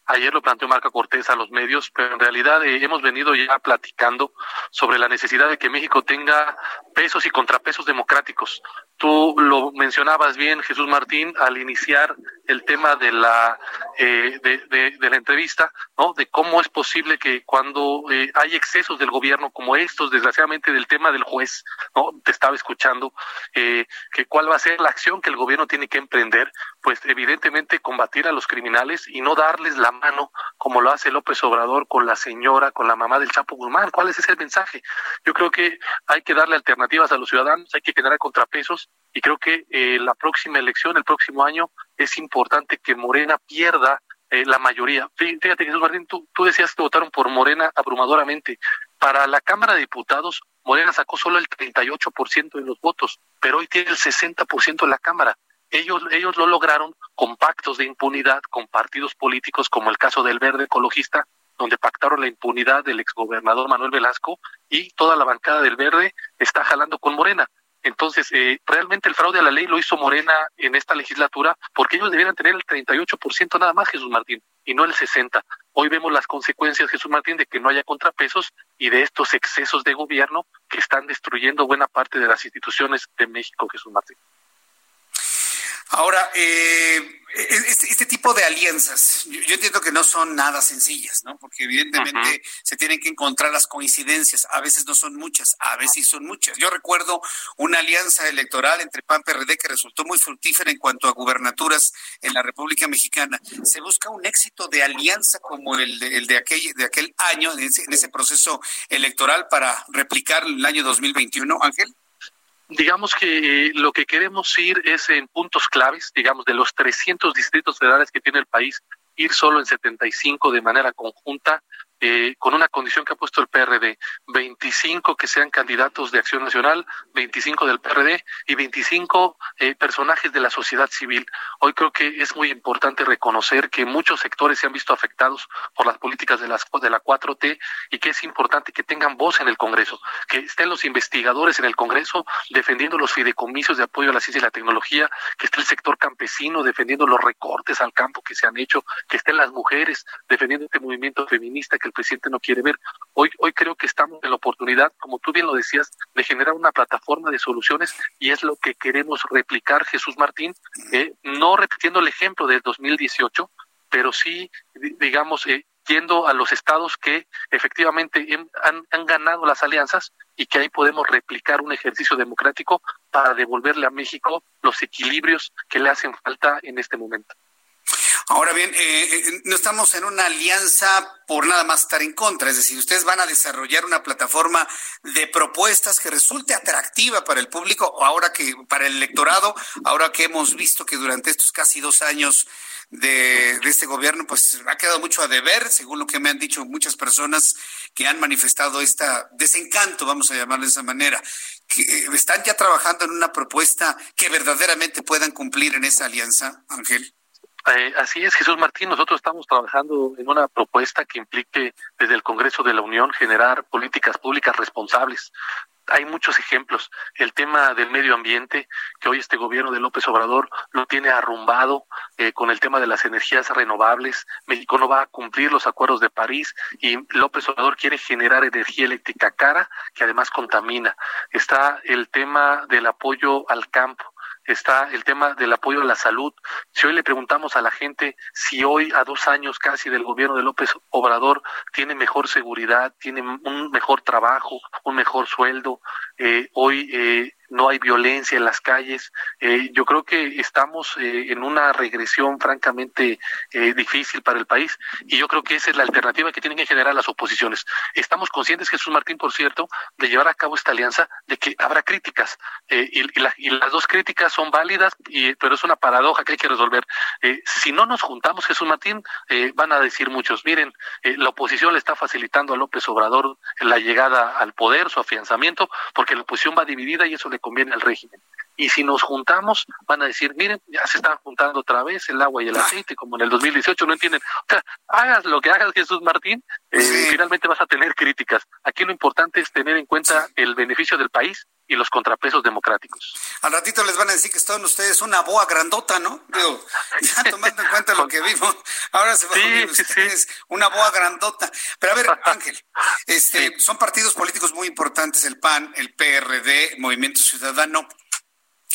Ayer lo planteó Marca Cortés a los medios, pero en realidad hemos venido ya platicando sobre la necesidad de que México tenga pesos y contrapesos democráticos. Tú lo mencionabas bien, Jesús Martín, al iniciar el tema de la eh, de, la entrevista, ¿no? De cómo es posible que cuando eh, hay excesos del gobierno como estos, desgraciadamente del tema del juez, ¿no? Te estaba escuchando, eh, que cuál va a ser la acción que el gobierno tiene que emprender, pues evidentemente combatir a los criminales y no darles la mano como lo hace López Obrador con la señora, con la mamá del Chapo Guzmán. ¿Cuál es ese mensaje? Yo creo que hay que darle alternativas a los ciudadanos, hay que generar contrapesos y creo que eh, la próxima elección, el próximo año, es importante que Morena pierda eh, la mayoría. Fíjate, Jesús Martín, tú, tú decías que votaron por Morena abrumadoramente. Para la Cámara de Diputados, Morena sacó solo el 38% de los votos, pero hoy tiene el 60% en la Cámara. Ellos, ellos lo lograron con pactos de impunidad con partidos políticos, como el caso del Verde Ecologista, donde pactaron la impunidad del exgobernador Manuel Velasco y toda la bancada del Verde está jalando con Morena. Entonces, eh, realmente el fraude a la ley lo hizo Morena en esta legislatura porque ellos debieran tener el 38% nada más, Jesús Martín, y no el 60%. Hoy vemos las consecuencias, Jesús Martín, de que no haya contrapesos y de estos excesos de gobierno que están destruyendo buena parte de las instituciones de México, Jesús Martín. Ahora, eh, este, este, tipo de alianzas, yo, entiendo que no son nada sencillas, ¿no? Porque evidentemente se tienen que encontrar las coincidencias. A veces no son muchas, a veces son muchas. Yo recuerdo una alianza electoral entre PAN PRD que resultó muy fructífera en cuanto a gubernaturas en la República Mexicana. Se busca un éxito de alianza como el de, el de aquel de aquel año en ese, en ese proceso electoral para replicar el año 2021, Ángel digamos que eh, lo que queremos ir es en puntos claves, digamos, de los 300 distritos federales que tiene el país, ir solo en 75 de manera conjunta eh, con una condición que ha puesto el PRD, 25 que sean candidatos de Acción Nacional, 25 del PRD y 25 eh, personajes de la sociedad civil. Hoy creo que es muy importante reconocer que muchos sectores se han visto afectados por las políticas de, las, de la 4T y que es importante que tengan voz en el Congreso, que estén los investigadores en el Congreso defendiendo los fideicomisos de apoyo a la ciencia y la tecnología, que esté el sector campesino defendiendo los recortes al campo que se han hecho, que estén las mujeres defendiendo este movimiento feminista el presidente no quiere ver. Hoy, hoy creo que estamos en la oportunidad, como tú bien lo decías, de generar una plataforma de soluciones y es lo que queremos replicar, Jesús Martín, eh, no repitiendo el ejemplo del 2018, pero sí, digamos, eh, yendo a los estados que efectivamente han, han, ganado las alianzas y que ahí podemos replicar un ejercicio democrático para devolverle a México los equilibrios que le hacen falta en este momento. Ahora bien, eh, eh, no estamos en una alianza por nada más estar en contra, es decir, ustedes van a desarrollar una plataforma de propuestas que resulte atractiva para el público, ahora que para el electorado, ahora que hemos visto que durante estos casi dos años de, este gobierno, pues ha quedado mucho a deber, según lo que me han dicho muchas personas que han manifestado este desencanto, vamos a llamarlo de esa manera, que eh, están ya trabajando en una propuesta que verdaderamente puedan cumplir en esa alianza, Ángel. Eh, así es, Jesús Martín. Nosotros estamos trabajando en una propuesta que implique desde el Congreso de la Unión generar políticas públicas responsables. Hay muchos ejemplos. El tema del medio ambiente, que hoy este gobierno de López Obrador lo tiene arrumbado eh, con el tema de las energías renovables. México no va a cumplir los acuerdos de París y López Obrador quiere generar energía eléctrica cara que además contamina. Está el tema del apoyo al campo está el tema del apoyo a la salud. Si hoy le preguntamos a la gente si hoy, a dos años casi del gobierno de López Obrador, tiene mejor seguridad, tiene un mejor trabajo, un mejor sueldo, eh, hoy eh, no hay violencia en las calles. Eh, yo creo que estamos eh, en una regresión francamente eh, difícil para el país y yo creo que esa es la alternativa que tienen que generar las oposiciones. Estamos conscientes, Jesús Martín, por cierto, de llevar a cabo esta alianza, de que habrá críticas y, y, las dos críticas son válidas, pero es una paradoja que hay que resolver. si no nos juntamos, Jesús Martín, van a decir muchos, miren, la oposición le está facilitando a López Obrador la llegada al poder, su afianzamiento, porque la oposición va dividida y eso le conviene al régimen. Y si nos juntamos, van a decir, miren, ya se están juntando otra vez el agua y el aceite, como en el 2018, no entienden. O sea, hagas lo que hagas, Jesús Martín, eh, finalmente vas a tener críticas. Aquí lo importante es tener en cuenta el beneficio del país y los contrapesos democráticos. Al ratito les van a decir que son ustedes una boa grandota, ¿no? Digo, ya tomando en cuenta lo que vimos, ahora se van a ustedes una boa grandota. Pero a ver, Ángel, este, son partidos políticos muy importantes, el PAN, el PRD, Movimiento Ciudadano.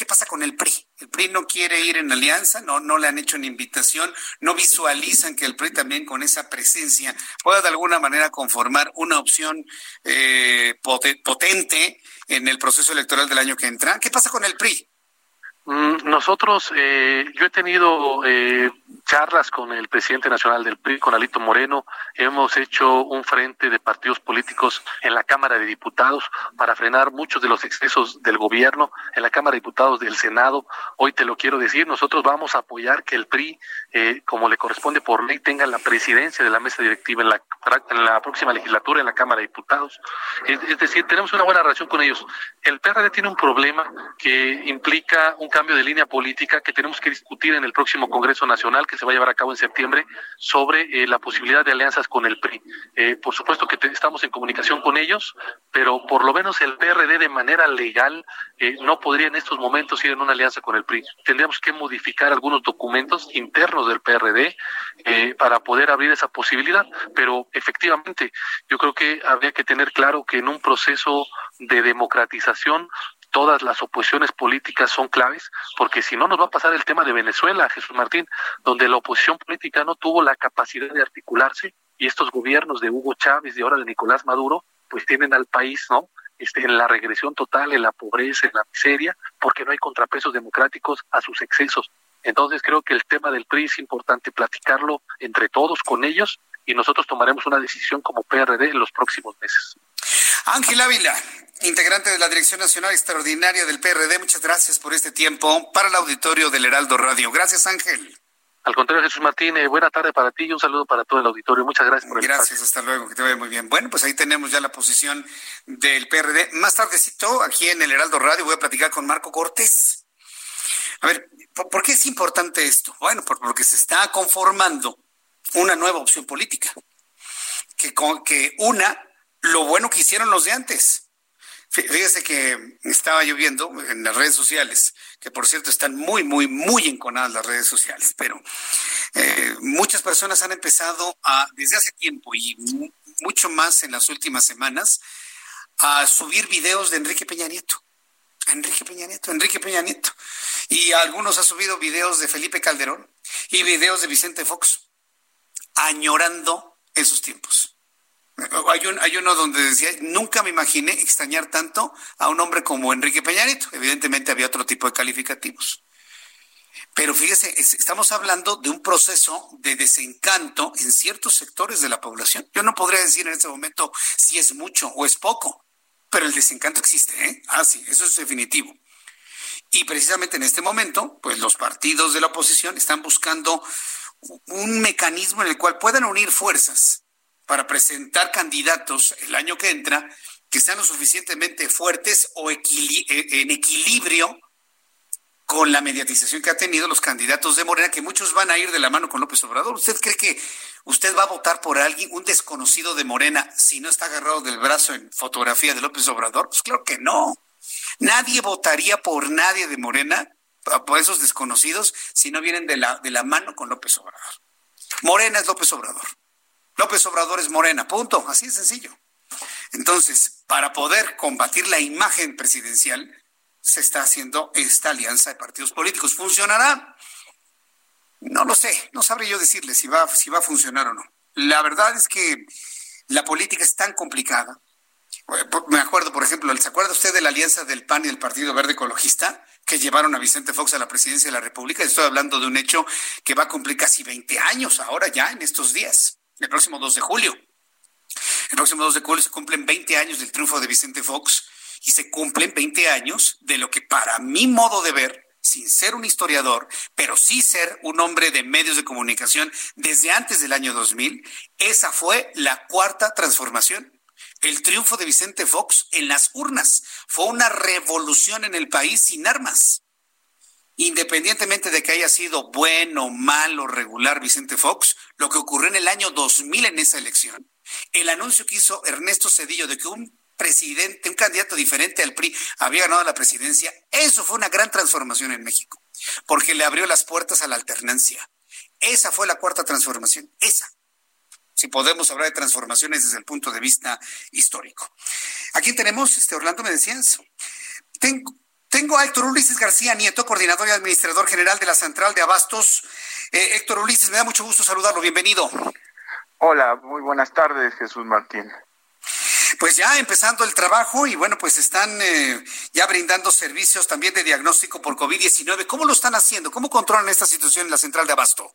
¿Qué pasa con el PRI? El PRI no quiere ir en alianza, no, no le han hecho una invitación, no visualizan que el PRI también con esa presencia pueda de alguna manera conformar una opción eh, potente en el proceso electoral del año que entra. ¿Qué pasa con el PRI? Mm, nosotros, eh, yo he tenido eh, charlas con el presidente nacional del PRI, con Alito Moreno. Hemos hecho un frente de partidos políticos en la Cámara de Diputados para frenar muchos de los excesos del gobierno, en la Cámara de Diputados del Senado. Hoy te lo quiero decir, nosotros vamos a apoyar que el PRI, eh, como le corresponde por ley, tenga la presidencia de la mesa directiva en la, próxima legislatura en la Cámara de Diputados. Es, decir, tenemos una buena relación con ellos. El PRD tiene un problema que implica un cambio de línea política que tenemos que discutir en el próximo Congreso Nacional, que se va a llevar a cabo en septiembre sobre eh, la posibilidad de alianzas con el PRI. Eh, por supuesto que estamos en comunicación con ellos, pero por lo menos el PRD de manera legal eh, no podría en estos momentos ir en una alianza con el PRI. Tendríamos que modificar algunos documentos internos del PRD para poder abrir esa posibilidad, pero efectivamente yo creo que habría que tener claro que en un proceso de democratización todas las oposiciones políticas son claves, porque si no nos va a pasar el tema de Venezuela, Jesús Martín, donde la oposición política no tuvo la capacidad de articularse y estos gobiernos de Hugo Chávez y ahora de Nicolás Maduro, pues tienen al país, ¿no? Este, en la regresión total, en la pobreza, en la miseria, porque no hay contrapesos democráticos a sus excesos. Entonces creo que el tema del PRI es importante platicarlo entre todos con ellos y nosotros tomaremos una decisión como PRD en los próximos meses. Ángel Ávila, integrante de la Dirección Nacional Extraordinaria del PRD, muchas gracias por este tiempo para el auditorio del Heraldo Radio. Gracias, Ángel. Al contrario, Jesús Martín, eh, buena tarde para ti y un saludo para todo el auditorio. Muchas gracias por el Gracias, hasta luego, que te vaya muy bien. Bueno, pues ahí tenemos ya la posición del PRD. Más tardecito, aquí en el Heraldo Radio, voy a platicar con Marco Cortés. A ver, ¿por, qué es importante esto? Bueno, porque se está conformando una nueva opción política, que, que una lo bueno que hicieron los de antes. Fíjese que estaba yo viendo en las redes sociales, que por cierto están muy, muy, muy enconadas las redes sociales, pero eh, muchas personas han empezado a, desde hace tiempo y mucho más en las últimas semanas, a subir videos de Enrique Peña Nieto. Enrique Peña Nieto, Enrique Peña Nieto. Y algunos han subido videos de Felipe Calderón y videos de Vicente Fox, añorando esos tiempos. Hay, un, hay uno donde decía, nunca me imaginé extrañar tanto a un hombre como Enrique Peña Nieto. Evidentemente había otro tipo de calificativos. Pero fíjese, estamos hablando de un proceso de desencanto en ciertos sectores de la población. Yo no podría decir en este momento si es mucho o es poco, pero el desencanto existe, ¿eh? Ah, sí, eso es definitivo. Y precisamente en este momento, pues los partidos de la oposición están buscando un mecanismo en el cual puedan unir fuerzas para presentar candidatos el año que entra que sean lo suficientemente fuertes o eh, en equilibrio con la mediatización que ha tenido los candidatos de Morena, que muchos van a ir de la mano con López Obrador. ¿Usted cree que usted va a votar por alguien, un desconocido de Morena, si no está agarrado del brazo en fotografía de López Obrador? Pues claro que no. Nadie votaría por nadie de Morena, por esos desconocidos, si no vienen de la, de la mano con López Obrador. Morena es López Obrador. López Obrador es morena, punto, así de sencillo. Entonces, para poder combatir la imagen presidencial, se está haciendo esta alianza de partidos políticos. ¿Funcionará? No lo sé, no sabré yo decirle si va, si va a funcionar o no. La verdad es que la política es tan complicada. Me acuerdo, por ejemplo, ¿se acuerda usted de la alianza del PAN y el Partido Verde Ecologista que llevaron a Vicente Fox a la presidencia de la República? Estoy hablando de un hecho que va a cumplir casi 20 años ahora ya en estos días el próximo 2 de julio. El próximo 2 de julio se cumplen 20 años del triunfo de Vicente Fox y se cumplen 20 años de lo que para mi modo de ver, sin ser un historiador, pero sí ser un hombre de medios de comunicación desde antes del año 2000, esa fue la cuarta transformación. El triunfo de Vicente Fox en las urnas fue una revolución en el país sin armas. Independientemente de que haya sido bueno, malo, regular Vicente Fox, lo que ocurrió en el año 2000 en esa elección, el anuncio que hizo Ernesto Cedillo de que un presidente, un candidato diferente al PRI había ganado la presidencia, eso fue una gran transformación en México, porque le abrió las puertas a la alternancia. Esa fue la cuarta transformación, esa. Si podemos hablar de transformaciones desde el punto de vista histórico. Aquí tenemos, este Orlando, me. Tengo, tengo a Héctor Ulises García Nieto, coordinador y administrador general de la Central de Abastos. Eh, Héctor Ulises, me da mucho gusto saludarlo. Bienvenido. Hola, muy buenas tardes, Jesús Martín. Pues ya empezando el trabajo y bueno, pues están eh, ya brindando servicios también de diagnóstico por COVID-19. ¿Cómo lo están haciendo? ¿Cómo controlan esta situación en la central de Abasto?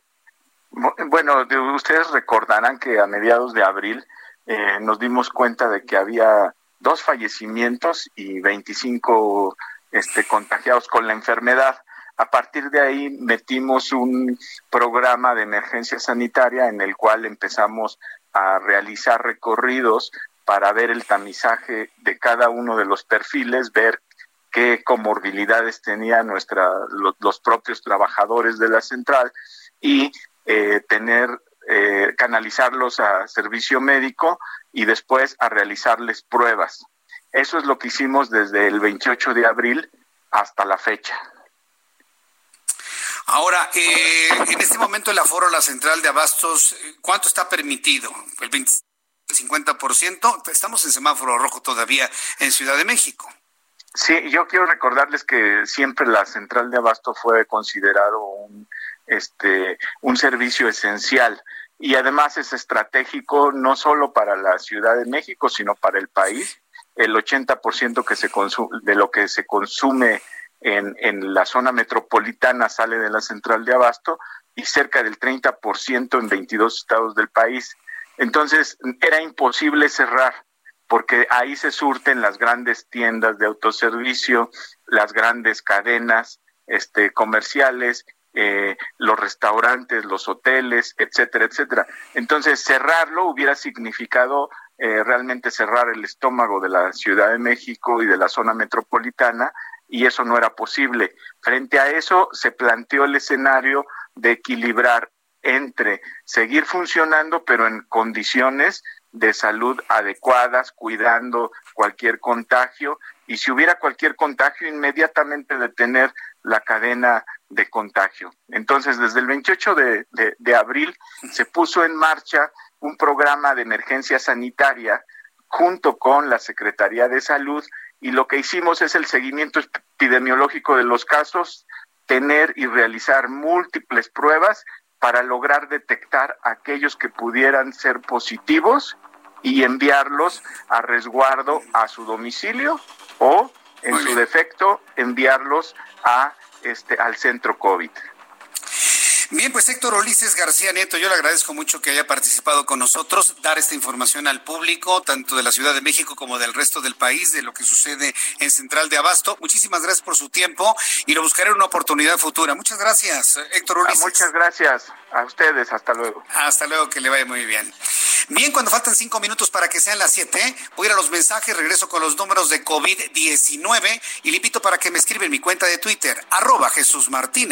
Bueno, ustedes recordarán que a mediados de abril eh, nos dimos cuenta de que había dos fallecimientos y 25 este, contagiados con la enfermedad. A partir de ahí metimos un programa de emergencia sanitaria en el cual empezamos a realizar recorridos para ver el tamizaje de cada uno de los perfiles, ver qué comorbilidades tenían nuestra, los, propios trabajadores de la central y eh, tener eh, canalizarlos a servicio médico y después a realizarles pruebas. Eso es lo que hicimos desde el 28 de abril hasta la fecha. Ahora, eh, en este momento el aforo la central de abastos, ¿cuánto está permitido? ¿El 20, 50%? Estamos en semáforo rojo todavía en Ciudad de México. Sí, yo quiero recordarles que siempre la central de abasto fue considerado un, este, un servicio esencial y además es estratégico no solo para la Ciudad de México, sino para el país. El 80% que se de lo que se consume en, en la zona metropolitana sale de la central de abasto y cerca del 30% en 22 estados del país. Entonces, era imposible cerrar porque ahí se surten las grandes tiendas de autoservicio, las grandes cadenas este, comerciales, eh, los restaurantes, los hoteles, etcétera, etcétera. Entonces, cerrarlo hubiera significado eh, realmente cerrar el estómago de la Ciudad de México y de la zona metropolitana, y eso no era posible. Frente a eso, se planteó el escenario de equilibrar entre seguir funcionando, pero en condiciones de salud adecuadas, cuidando cualquier contagio y si hubiera cualquier contagio, inmediatamente detener la cadena de contagio. Entonces, desde el 28 de, de, abril se puso en marcha un programa de emergencia sanitaria junto con la Secretaría de Salud y lo que hicimos es el seguimiento epidemiológico de los casos, tener y realizar múltiples pruebas para lograr detectar aquellos que pudieran ser positivos y enviarlos a resguardo a su domicilio o en su defecto enviarlos a este al centro COVID. Bien, pues Héctor Ulises García Nieto, yo le agradezco mucho que haya participado con nosotros, dar esta información al público, tanto de la Ciudad de México como del resto del país, de lo que sucede en Central de Abasto. Muchísimas gracias por su tiempo y lo buscaré en una oportunidad futura. Muchas gracias, Héctor Ulises. Ah, muchas gracias a ustedes, hasta luego. Hasta luego, que le vaya muy bien. Bien, cuando faltan cinco minutos para que sean las siete, voy a ir a los mensajes, regreso con los números de COVID-19 y le invito para que me escriba en mi cuenta de Twitter, arroba Jesús Martín.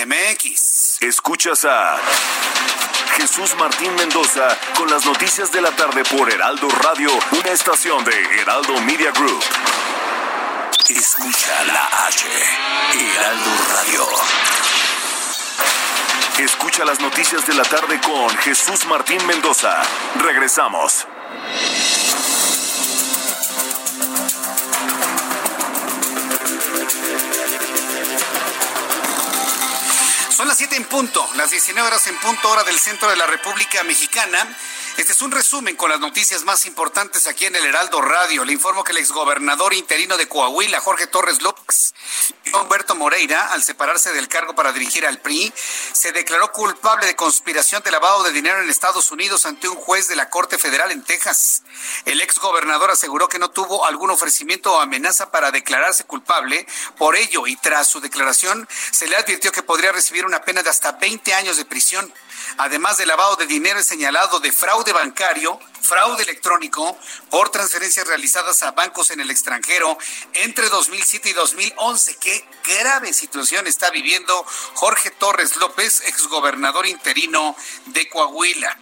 Escuchas a Jesús Martín Mendoza con las noticias de la tarde por Heraldo Radio, una estación de Heraldo Media Group. Escucha la H, Heraldo Radio. Escucha las noticias de la tarde con Jesús Martín Mendoza. Regresamos. Son las 7 en punto, las 19 horas en punto hora del centro de la República Mexicana. Este es un resumen con las noticias más importantes aquí en el Heraldo Radio. Le informo que el exgobernador interino de Coahuila, Jorge Torres López, Humberto Moreira, al separarse del cargo para dirigir al PRI, se declaró culpable de conspiración de lavado de dinero en Estados Unidos ante un juez de la Corte Federal en Texas. El exgobernador aseguró que no tuvo algún ofrecimiento o amenaza para declararse culpable. Por ello, y tras su declaración, se le advirtió que podría recibir una pena de hasta 20 años de prisión. Además de lavado de dinero señalado de fraude bancario, fraude electrónico por transferencias realizadas a bancos en el extranjero entre 2007 y 2011. Qué grave situación está viviendo Jorge Torres López, exgobernador interino de Coahuila.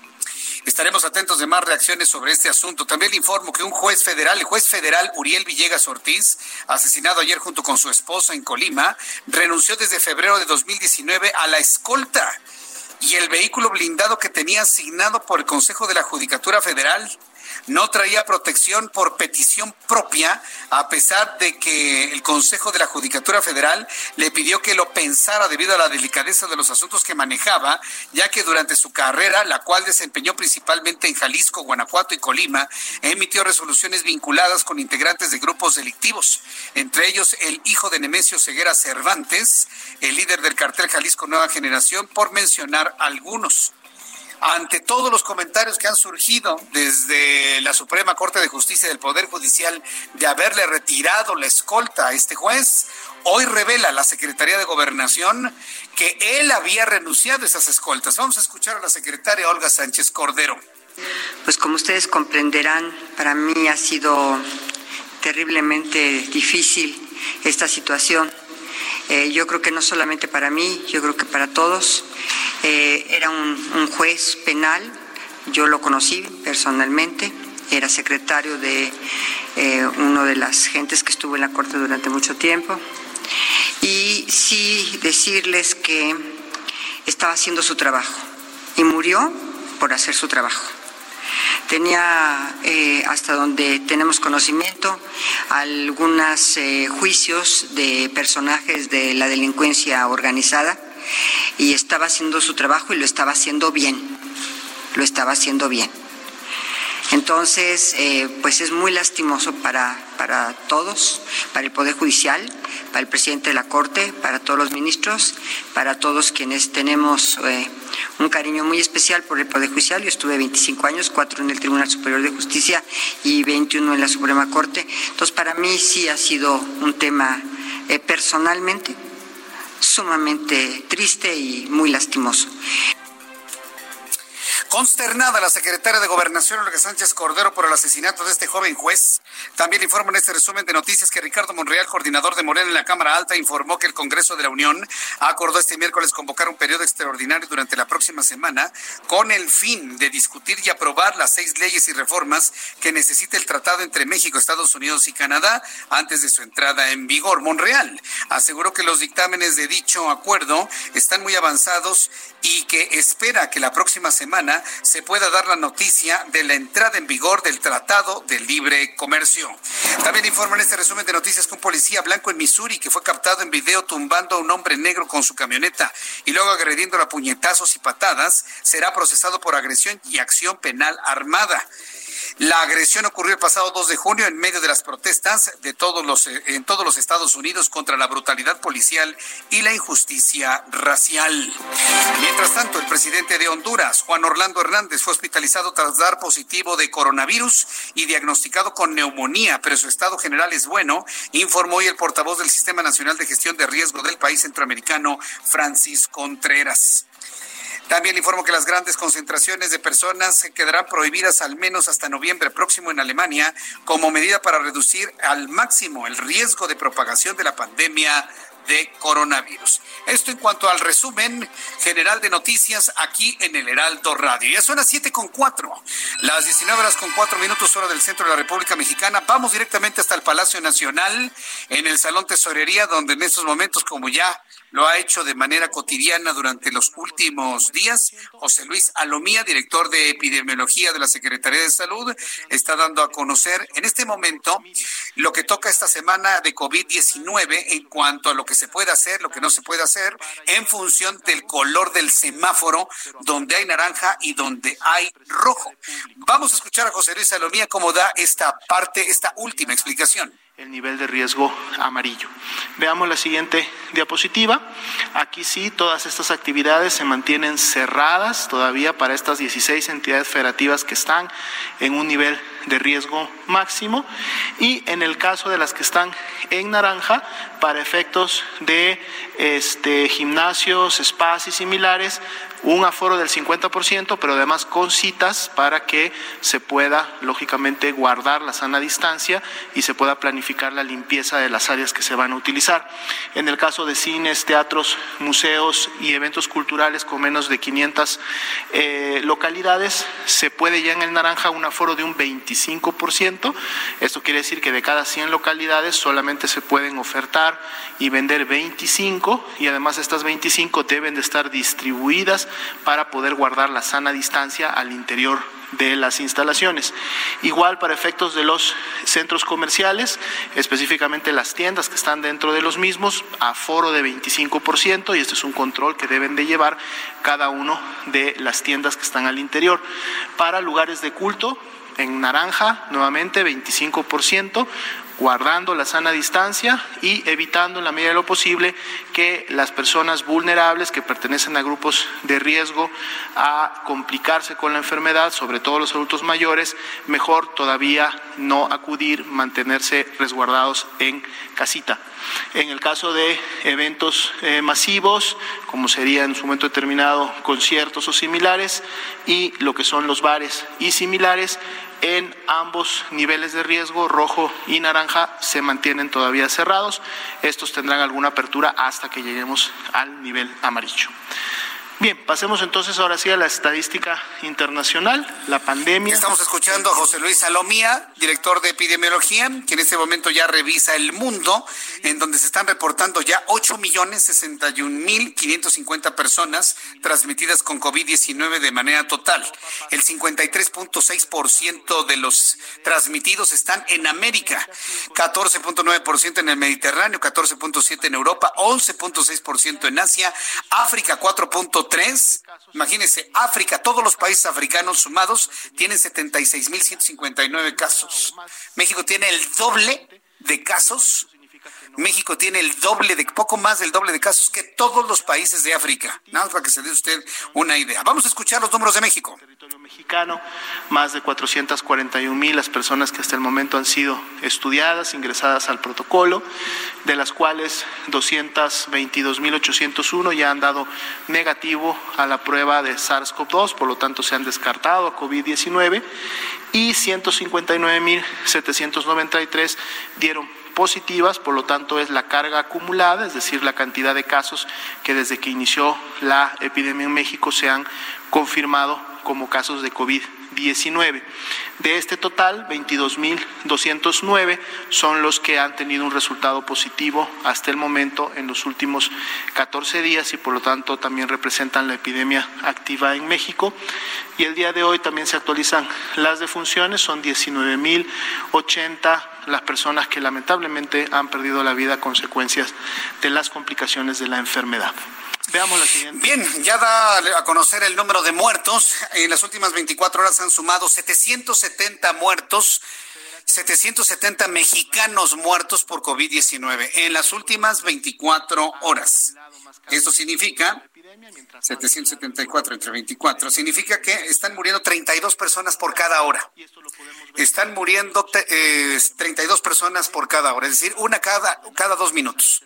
Estaremos atentos de más reacciones sobre este asunto. También le informo que un juez federal, el juez federal Uriel Villegas Ortiz, asesinado ayer junto con su esposa en Colima, renunció desde febrero de 2019 a la escolta y el vehículo blindado que tenía asignado por el Consejo de la Judicatura Federal no traía protección por petición propia, a pesar de que el Consejo de la Judicatura Federal le pidió que lo pensara debido a la delicadeza de los asuntos que manejaba, ya que durante su carrera, la cual desempeñó principalmente en Jalisco, Guanajuato y Colima, emitió resoluciones vinculadas con integrantes de grupos delictivos, entre ellos el hijo de Nemesio Ceguera Cervantes, el líder del cartel Jalisco Nueva Generación, por mencionar algunos ante todos los comentarios que han surgido desde la Suprema Corte de Justicia del Poder Judicial de haberle retirado la escolta a este juez, hoy revela la Secretaría de Gobernación que él había renunciado a esas escoltas. Vamos a escuchar a la secretaria Olga Sánchez Cordero. Pues como ustedes comprenderán, para mí ha sido terriblemente difícil esta situación eh, yo creo que no solamente para mí, yo creo que para todos. Eh, era un, juez penal, yo lo conocí personalmente, era secretario de eh, uno de las gentes que estuvo en la Corte durante mucho tiempo. Y sí decirles que estaba haciendo su trabajo y murió por hacer su trabajo. Tenía, eh, hasta donde tenemos conocimiento, algunos eh, juicios de personajes de la delincuencia organizada y estaba haciendo su trabajo y lo estaba haciendo bien, lo estaba haciendo bien. Entonces, eh, pues es muy lastimoso para, para todos, para el Poder Judicial, para el presidente de la Corte, para todos los ministros, para todos quienes tenemos eh, un cariño muy especial por el Poder Judicial. Yo estuve 25 años, cuatro en el Tribunal Superior de Justicia y 21 en la Suprema Corte. Entonces, para mí sí ha sido un tema eh, personalmente sumamente triste y muy lastimoso. Consternada la secretaria de Gobernación, Olga Sánchez Cordero, por el asesinato de este joven juez. También informa en este resumen de noticias que Ricardo Monreal, coordinador de Morena en la Cámara Alta, informó que el Congreso de la Unión acordó este miércoles convocar un periodo extraordinario durante la próxima semana con el fin de discutir y aprobar las seis leyes y reformas que necesita el tratado entre México, Estados Unidos y Canadá antes de su entrada en vigor. Monreal aseguró que los dictámenes de dicho acuerdo están muy avanzados y que espera que la próxima semana se pueda dar la noticia de la entrada en vigor del Tratado de Libre Comercio. También informa en este resumen de noticias que un policía blanco en Missouri que fue captado en video tumbando a un hombre negro con su camioneta y luego agrediendo a puñetazos y patadas será procesado por agresión y acción penal armada. La agresión ocurrió el pasado 2 de junio en medio de las protestas de todos los, eh, en todos los Estados Unidos contra la brutalidad policial y la injusticia racial. Mientras tanto, el presidente de Honduras, Juan Orlando Hernández, fue hospitalizado tras dar positivo de coronavirus y diagnosticado con neumonía, pero su estado general es bueno, informó hoy el portavoz del Sistema Nacional de Gestión de Riesgo del país centroamericano, Francis Contreras. También informo que las grandes concentraciones de personas quedarán prohibidas al menos hasta noviembre próximo en Alemania como medida para reducir al máximo el riesgo de propagación de la pandemia de coronavirus. Esto en cuanto al resumen general de noticias aquí en el Heraldo Radio. Ya son las siete con cuatro, las 19 horas con cuatro minutos hora del centro de la República Mexicana. Vamos directamente hasta el Palacio Nacional, en el Salón Tesorería, donde en estos momentos, como ya lo ha hecho de manera cotidiana durante los últimos días. José Luis Alomía, director de epidemiología de la Secretaría de Salud, está dando a conocer en este momento lo que toca esta semana de COVID-19 en cuanto a lo que se puede hacer, lo que no se puede hacer, en función del color del semáforo, donde hay naranja y donde hay rojo. Vamos a escuchar a José Luis Alomía cómo da esta parte, esta última explicación el nivel de riesgo amarillo. Veamos la siguiente diapositiva. Aquí sí, todas estas actividades se mantienen cerradas todavía para estas 16 entidades federativas que están en un nivel de riesgo máximo y en el caso de las que están en naranja para efectos de este, gimnasios, spas y similares un aforo del 50%, pero además con citas para que se pueda, lógicamente, guardar la sana distancia y se pueda planificar la limpieza de las áreas que se van a utilizar. En el caso de cines, teatros, museos y eventos culturales con menos de 500 eh, localidades, se puede ya en el naranja un aforo de un 25%. Esto quiere decir que de cada 100 localidades solamente se pueden ofertar y vender 25 y además estas 25 deben de estar distribuidas para poder guardar la sana distancia al interior de las instalaciones. Igual para efectos de los centros comerciales, específicamente las tiendas que están dentro de los mismos, aforo de 25% y este es un control que deben de llevar cada uno de las tiendas que están al interior. Para lugares de culto, en naranja, nuevamente 25%, guardando la sana distancia y evitando en la medida de lo posible que las personas vulnerables que pertenecen a grupos de riesgo a complicarse con la enfermedad, sobre todo los adultos mayores, mejor todavía no acudir, mantenerse resguardados en casita. En el caso de eventos eh, masivos, como sería en su momento determinado conciertos o similares, y lo que son los bares y similares, en ambos niveles de riesgo, rojo y naranja, se mantienen todavía cerrados. Estos tendrán alguna apertura hasta que lleguemos al nivel amarillo. Bien, pasemos entonces ahora sí a la estadística internacional, la pandemia. Estamos escuchando a José Luis Salomía, director de epidemiología, que en este momento ya revisa el mundo, en donde se están reportando ya 8 millones 61 mil 550 personas transmitidas con COVID-19 de manera total. El 53.6% de los transmitidos están en América, 14.9% en el Mediterráneo, 14.7% en Europa, 11.6% en Asia, África 4.3%, tres. Imagínense, África, todos los países africanos sumados tienen 76.159 casos. México tiene el doble de casos. México tiene el doble de, poco más del doble de casos que todos los países de África. Nada más para que se dé usted una idea. Vamos a escuchar los números de México mexicano, más de 441 mil las personas que hasta el momento han sido estudiadas, ingresadas al protocolo, de las cuales 222 mil 801 ya han dado negativo a la prueba de SARS-CoV-2, por lo tanto se han descartado a COVID-19 y 159 mil 793 dieron positivas, por lo tanto es la carga acumulada, es decir, la cantidad de casos que desde que inició la epidemia en México se han confirmado como casos de COVID-19. De este total, 22.209 son los que han tenido un resultado positivo hasta el momento en los últimos 14 días y por lo tanto también representan la epidemia activa en México. Y el día de hoy también se actualizan las defunciones, son 19.080 las personas que lamentablemente han perdido la vida a consecuencias de las complicaciones de la enfermedad. Veamos la siguiente. Bien, ya da a conocer el número de muertos. En las últimas 24 horas han sumado 770 muertos. 770 mexicanos muertos por COVID-19 en las últimas 24 horas. Esto significa 774 entre 24. Significa que están muriendo 32 personas por cada hora. Están muriendo eh, 32 personas por cada hora, es decir, una cada, cada dos minutos.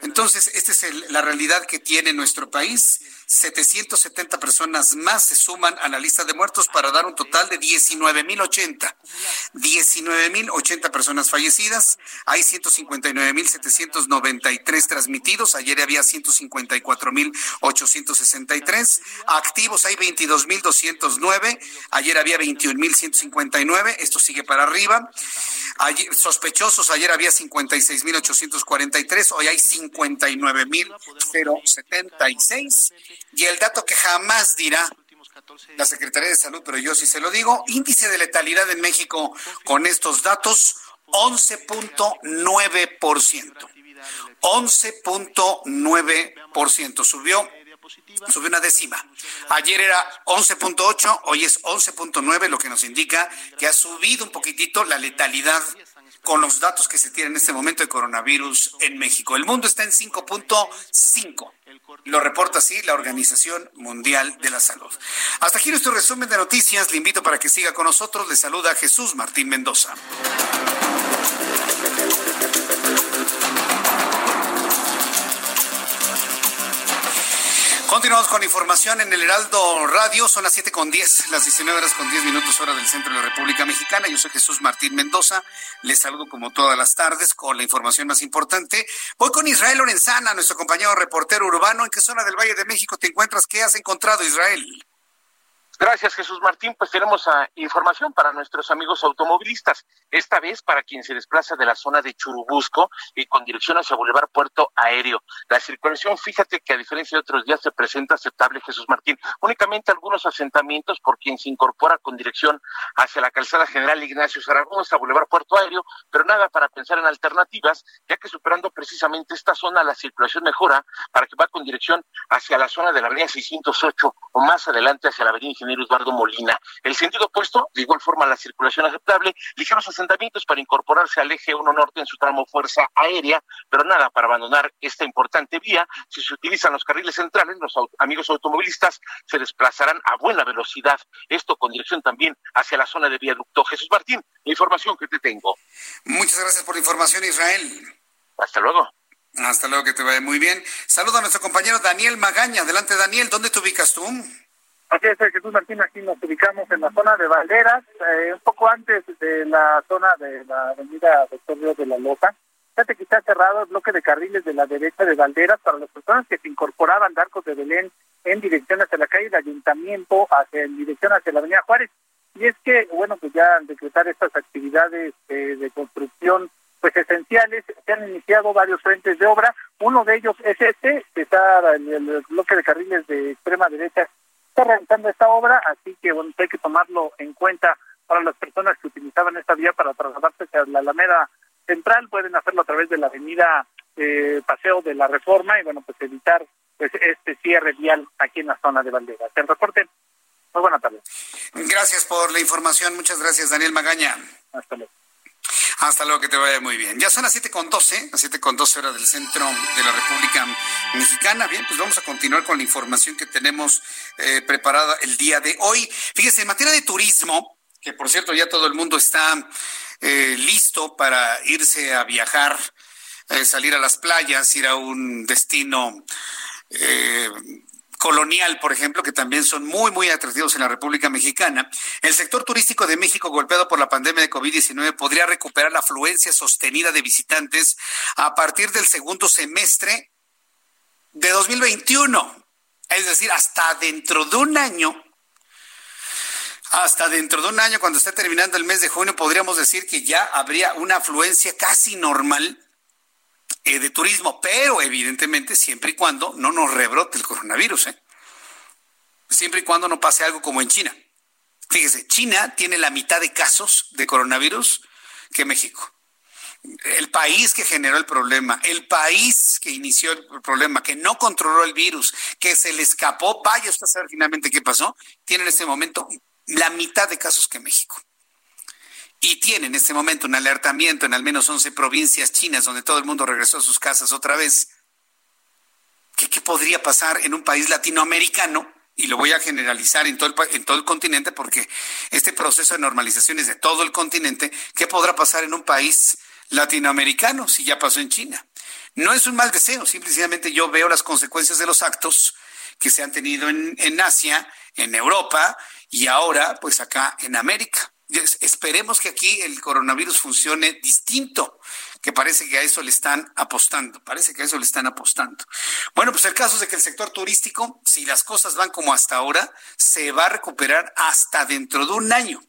Entonces, esta es la realidad que tiene nuestro país 770 personas más se suman a la lista de muertos para dar un total de 19.080. 19.083 personas fallecidas. Hay 159.793 transmitidos. Ayer había 154.863. Activos hay 22.209. Ayer había 21.159. Esto sigue para arriba. sospechosos, ayer había 56.843. Hoy hay 59.076. Y el dato que jamás dirá la Secretaría de Salud, pero yo sí se lo digo, índice de letalidad en México con estos datos, 11.9%. 11.9%. Subió subió una décima. Ayer era 11.8, hoy es 11.9, lo que nos indica que ha subido un poquitito la letalidad con los datos que se tienen en este momento de coronavirus en México. El mundo está en 5.5. Lo reporta así la Organización Mundial de la Salud. Hasta aquí nuestro resumen de noticias. Le invito para que siga con nosotros. Le saluda Jesús Martín Mendoza. Continuamos con información en el Heraldo Radio. Son las 7 con 10, las 19 horas con 10 minutos hora del centro de la República Mexicana. Yo soy Jesús Martín Mendoza. Les saludo como todas las tardes con la información más importante. Voy con Israel Lorenzana, nuestro compañero reportero urbano. ¿En qué zona del Valle de México te encuentras? ¿Qué has encontrado, Israel? Gracias, Jesús Martín. Pues tenemos ah, información para nuestros amigos automovilistas. Esta vez para quien se desplaza de la zona de Churubusco y con dirección hacia Boulevard Puerto Aéreo. La circulación, fíjate que a diferencia de otros días se presenta aceptable, Jesús Martín. Únicamente algunos asentamientos por quien se incorpora con dirección hacia la calzada general Ignacio Zaragoza, Boulevard Puerto Aéreo, pero nada para pensar en alternativas, ya que superando precisamente esta zona la circulación mejora para que va con dirección hacia la zona de la avenida 608 o más adelante hacia la avenida Eduardo Molina. El sentido opuesto, de igual forma la circulación aceptable, ligeros asentamientos para incorporarse al eje 1 norte en su tramo fuerza aérea, pero nada para abandonar esta importante vía. Si se utilizan los carriles centrales, los amigos automovilistas se desplazarán a buena velocidad, esto con dirección también hacia la zona de viaducto. Jesús Martín, la información que te tengo. Muchas gracias por la información, Israel. Hasta luego. Hasta luego, que te vaya muy bien. Saludo a nuestro compañero Daniel Magaña. Adelante, Daniel, ¿dónde te ubicas tú? Así es, Jesús Martín, aquí nos ubicamos en la zona de Valderas, eh, un poco antes de la zona de la avenida Doctor Río de la Loja. Fíjate que está cerrado el bloque de carriles de la derecha de Valderas para las personas que se incorporaban de Arcos de Belén en dirección hacia la calle del Ayuntamiento, hacia en dirección hacia la Avenida Juárez. Y es que, bueno, pues ya al decretar estas actividades eh, de construcción pues esenciales, se han iniciado varios frentes de obra. Uno de ellos es este, que está en el bloque de carriles de extrema derecha, está realizando esta obra, así que bueno, hay que tomarlo en cuenta para las personas que utilizaban esta vía para trasladarse hacia la Alameda central pueden hacerlo a través de la avenida eh, Paseo de la Reforma y bueno, pues evitar pues este cierre vial aquí en la zona de Banderas. El reporte, muy buena tarde. Gracias por la información, muchas gracias Daniel Magaña. Hasta luego. Hasta luego, que te vaya muy bien. Ya son las siete con doce, las siete con doce horas del centro de la República Mexicana. Bien, pues vamos a continuar con la información que tenemos eh, preparada el día de hoy. Fíjese, en materia de turismo, que por cierto ya todo el mundo está eh, listo para irse a viajar, eh, salir a las playas, ir a un destino colonial, por ejemplo, que también son muy, muy atractivos en la República Mexicana, el sector turístico de México golpeado por la pandemia de COVID-19 podría recuperar la afluencia sostenida de visitantes a partir del segundo semestre de 2021. Es decir, hasta dentro de un año hasta dentro de un año, cuando esté terminando el mes de junio, podríamos decir que ya habría una afluencia casi normal eh, de turismo, pero evidentemente siempre y cuando no nos rebrote el coronavirus, ¿eh? siempre y cuando no pase algo como en China. Fíjese, China tiene la mitad de casos de coronavirus que México. El país que generó el problema, el país que inició el problema, que no controló el virus, que se le escapó, vaya usted a saber finalmente qué pasó, tiene en este momento la mitad de casos que México. Y tiene en este momento un alertamiento en al menos 11 provincias chinas donde todo el mundo regresó a sus casas otra vez. ¿Qué, podría pasar en un país latinoamericano? Y lo voy a generalizar en todo, el, en todo el continente porque este proceso de normalización es de todo el continente. ¿Qué podrá pasar en un país latinoamericano si ya pasó en China? No es un mal deseo, simplemente yo veo las consecuencias de los actos que se han tenido en, en Asia, en Europa y ahora pues acá en América. Esperemos que aquí el coronavirus funcione distinto, que parece que a eso le están apostando, parece que a eso le están apostando. Bueno, pues el caso es de que el sector turístico, si las cosas van como hasta ahora, se va a recuperar hasta dentro de un año.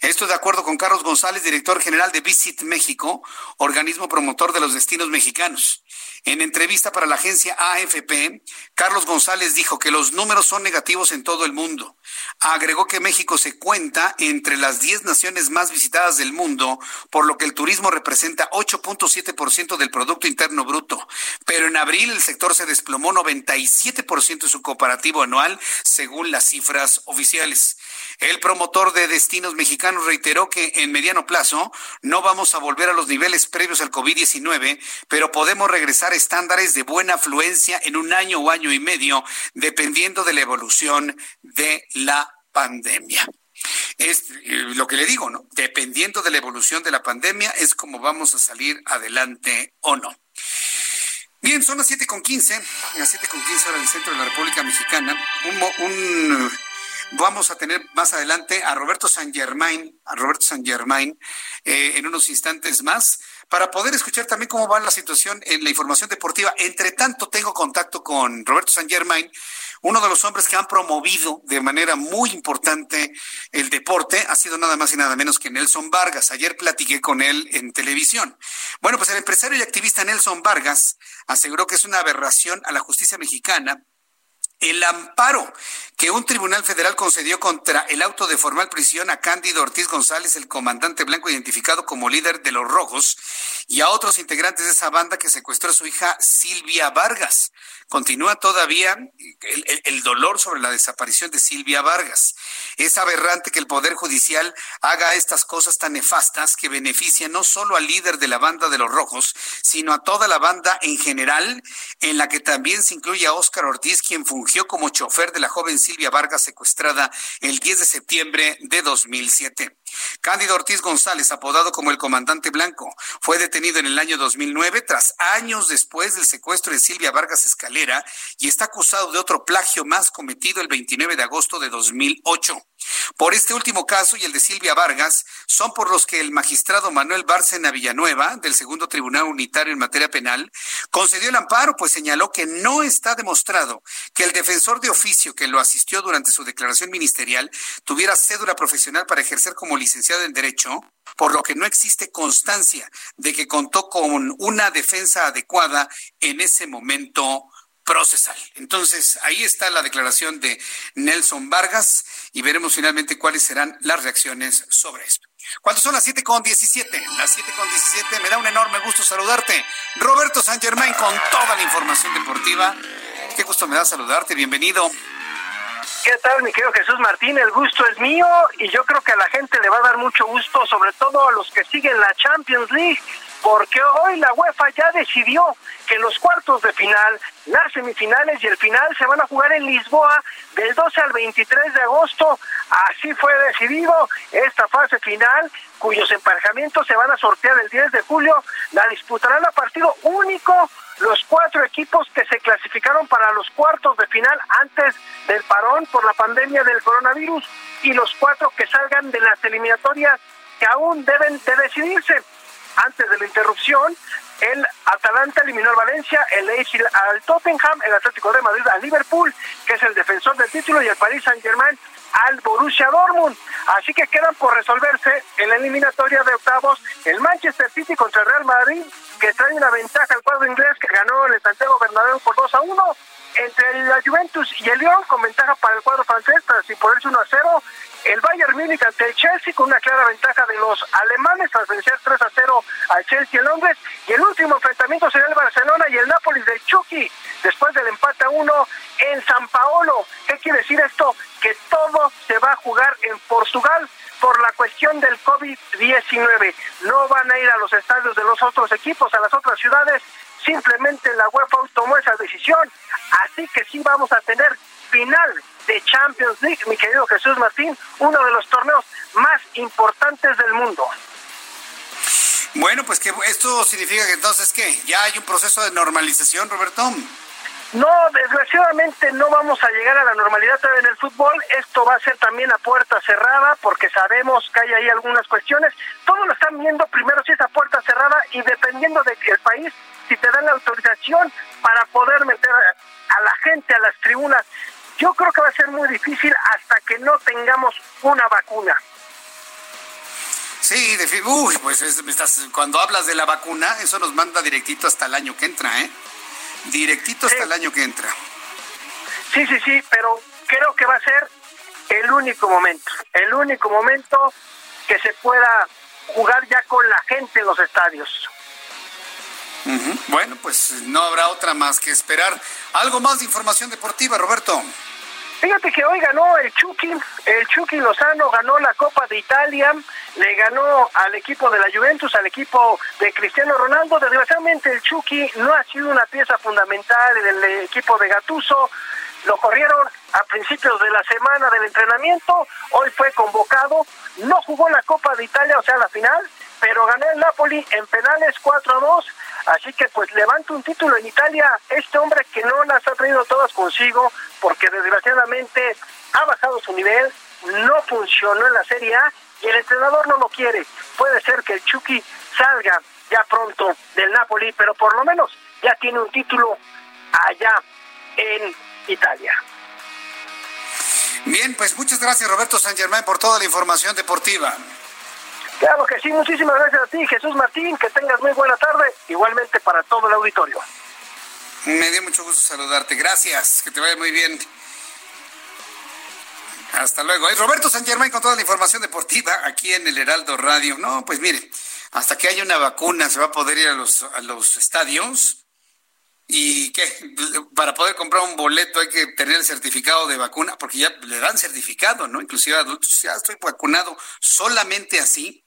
Esto de acuerdo con Carlos González, director general de Visit México, organismo promotor de los destinos mexicanos. En entrevista para la agencia AFP, Carlos González dijo que los números son negativos en todo el mundo. Agregó que México se cuenta entre las 10 naciones más visitadas del mundo, por lo que el turismo representa 8.7% del Producto Interno Bruto. Pero en abril el sector se desplomó 97% de su comparativo anual, según las cifras oficiales. El promotor de destinos mexicanos reiteró que en mediano plazo no vamos a volver a los niveles previos al COVID-19, pero podemos regresar a estándares de buena afluencia en un año o año y medio, dependiendo de la evolución de la pandemia. Es eh, lo que le digo, ¿no? Dependiendo de la evolución de la pandemia, es como vamos a salir adelante o no. Bien, son las siete con quince, las siete con quince hora del centro de la República Mexicana. Un Vamos a tener más adelante a Roberto San Germain, a Roberto San Germain, eh, en unos instantes más, para poder escuchar también cómo va la situación en la información deportiva. Entre tanto, tengo contacto con Roberto San Germain, uno de los hombres que han promovido de manera muy importante el deporte, ha sido nada más y nada menos que Nelson Vargas. Ayer platiqué con él en televisión. Bueno, pues el empresario y activista Nelson Vargas aseguró que es una aberración a la justicia mexicana el amparo que un tribunal federal concedió contra el auto de formal prisión a Cándido Ortiz González, el comandante blanco identificado como líder de los Rojos, y a otros integrantes de esa banda que secuestró a su hija Silvia Vargas. Continúa todavía el, dolor sobre la desaparición de Silvia Vargas. Es aberrante que el Poder Judicial haga estas cosas tan nefastas que benefician no solo al líder de la banda de los Rojos, sino a toda la banda en general, en la que también se incluye a Óscar Ortiz, quien fungió como chofer de la joven Silvia Vargas secuestrada el 10 de septiembre de 2007. Cándido Ortiz González, apodado como el Comandante Blanco, fue detenido en el año 2009 tras años después del secuestro de Silvia Vargas Escalera y está acusado de otro plagio más cometido el 29 de agosto de 2008. Por este último caso y el de Silvia Vargas son por los que el magistrado Manuel Bárcena Villanueva, del Segundo Tribunal Unitario en materia penal, concedió el amparo, pues señaló que no está demostrado que el defensor de oficio que lo asistió durante su declaración ministerial tuviera cédula profesional para ejercer como licenciado en Derecho, por lo que no existe constancia de que contó con una defensa adecuada en ese momento procesal. Entonces, ahí está la declaración de Nelson Vargas y veremos finalmente cuáles serán las reacciones sobre esto. ¿Cuántos son las 7 con 17? Las 7 con 17, me da un enorme gusto saludarte. Roberto San Germain con toda la información deportiva. Qué gusto me da saludarte, bienvenido. ¿Qué tal, mi querido Jesús Martín? El gusto es mío y yo creo que a la gente le va a dar mucho gusto, sobre todo a los que siguen la Champions League porque hoy la UEFA ya decidió que los cuartos de final, las semifinales y el final se van a jugar en Lisboa del 12 al 23 de agosto. Así fue decidido esta fase final, cuyos emparejamientos se van a sortear el 10 de julio. La disputarán a partido único los cuatro equipos que se clasificaron para los cuartos de final antes del parón por la pandemia del coronavirus y los cuatro que salgan de las eliminatorias que aún deben de decidirse. Antes de la interrupción, el Atalanta eliminó al Valencia, el Leipzig al Tottenham, el Atlético de Madrid al Liverpool, que es el defensor del título, y el Paris Saint-Germain al Borussia Dortmund. Así que quedan por resolverse en la eliminatoria de octavos el Manchester City contra el Real Madrid, que trae una ventaja al cuadro inglés que ganó el Santiago Bernabéu por 2 a 1. Entre la Juventus y el Lyon, con ventaja para el cuadro francés, pero sin ponerse 1 a 0 el Bayern Múnich ante el Chelsea con una clara ventaja de los alemanes al vencer 3 a 0 al Chelsea en Londres y el último enfrentamiento será el Barcelona y el Nápoles de Chucky después del empate a 1 en San Paolo. ¿Qué quiere decir esto? Que todo se va a jugar en Portugal por la cuestión del COVID-19. No van a ir a los estadios de los otros equipos, a las otras ciudades, simplemente la UEFA tomó esa decisión. Así que sí vamos a tener final de Champions League, mi querido Jesús Martín, uno de los torneos más importantes del mundo. Bueno, pues que esto significa que entonces que ya hay un proceso de normalización, Roberto. No, desgraciadamente no vamos a llegar a la normalidad en el fútbol. Esto va a ser también a puerta cerrada porque sabemos que hay ahí algunas cuestiones. Todos lo están viendo primero si es a puerta cerrada y dependiendo del el país, si te dan la autorización para poder meter a la gente a las tribunas. Yo creo que va a ser muy difícil hasta que no tengamos una vacuna. Sí, de, uy, pues cuando hablas de la vacuna, eso nos manda directito hasta el año que entra, ¿eh? Directito hasta el año que entra. Sí, sí, sí, pero creo que va a ser el único momento, el único momento que se pueda jugar ya con la gente en los estadios. Bueno, pues no habrá otra más que esperar. Algo más de información deportiva, Roberto. Fíjate que hoy ganó el Chucky, el Chucky Lozano ganó la Copa de Italia, le ganó al equipo de la Juventus, al equipo de Cristiano Ronaldo. Desgraciadamente el Chucky no ha sido una pieza fundamental del equipo de Gatuso. Lo corrieron a principios de la semana del entrenamiento, hoy fue convocado, no jugó la Copa de Italia, o sea, la final, pero ganó el Napoli en penales 4 a 2 Así que pues levanta un título en Italia este hombre que no las ha traído todas consigo porque desgraciadamente ha bajado su nivel, no funcionó en la Serie A y el entrenador no lo quiere. Puede ser que el Chucky salga ya pronto del Napoli, pero por lo menos ya tiene un título allá en Italia. Bien, pues muchas gracias Roberto San Germán por toda la información deportiva. Claro que sí, muchísimas gracias a ti, Jesús Martín, que tengas muy buena tarde, igualmente para todo el auditorio. Me dio mucho gusto saludarte, gracias, que te vaya muy bien. Hasta luego. Roberto San Germán con toda la información deportiva aquí en el Heraldo Radio. No, pues mire, hasta que haya una vacuna se va a poder ir a los, a los estadios. ¿Y qué? Para poder comprar un boleto hay que tener el certificado de vacuna, porque ya le dan certificado, ¿no? Inclusive a adultos, ya estoy vacunado. Solamente así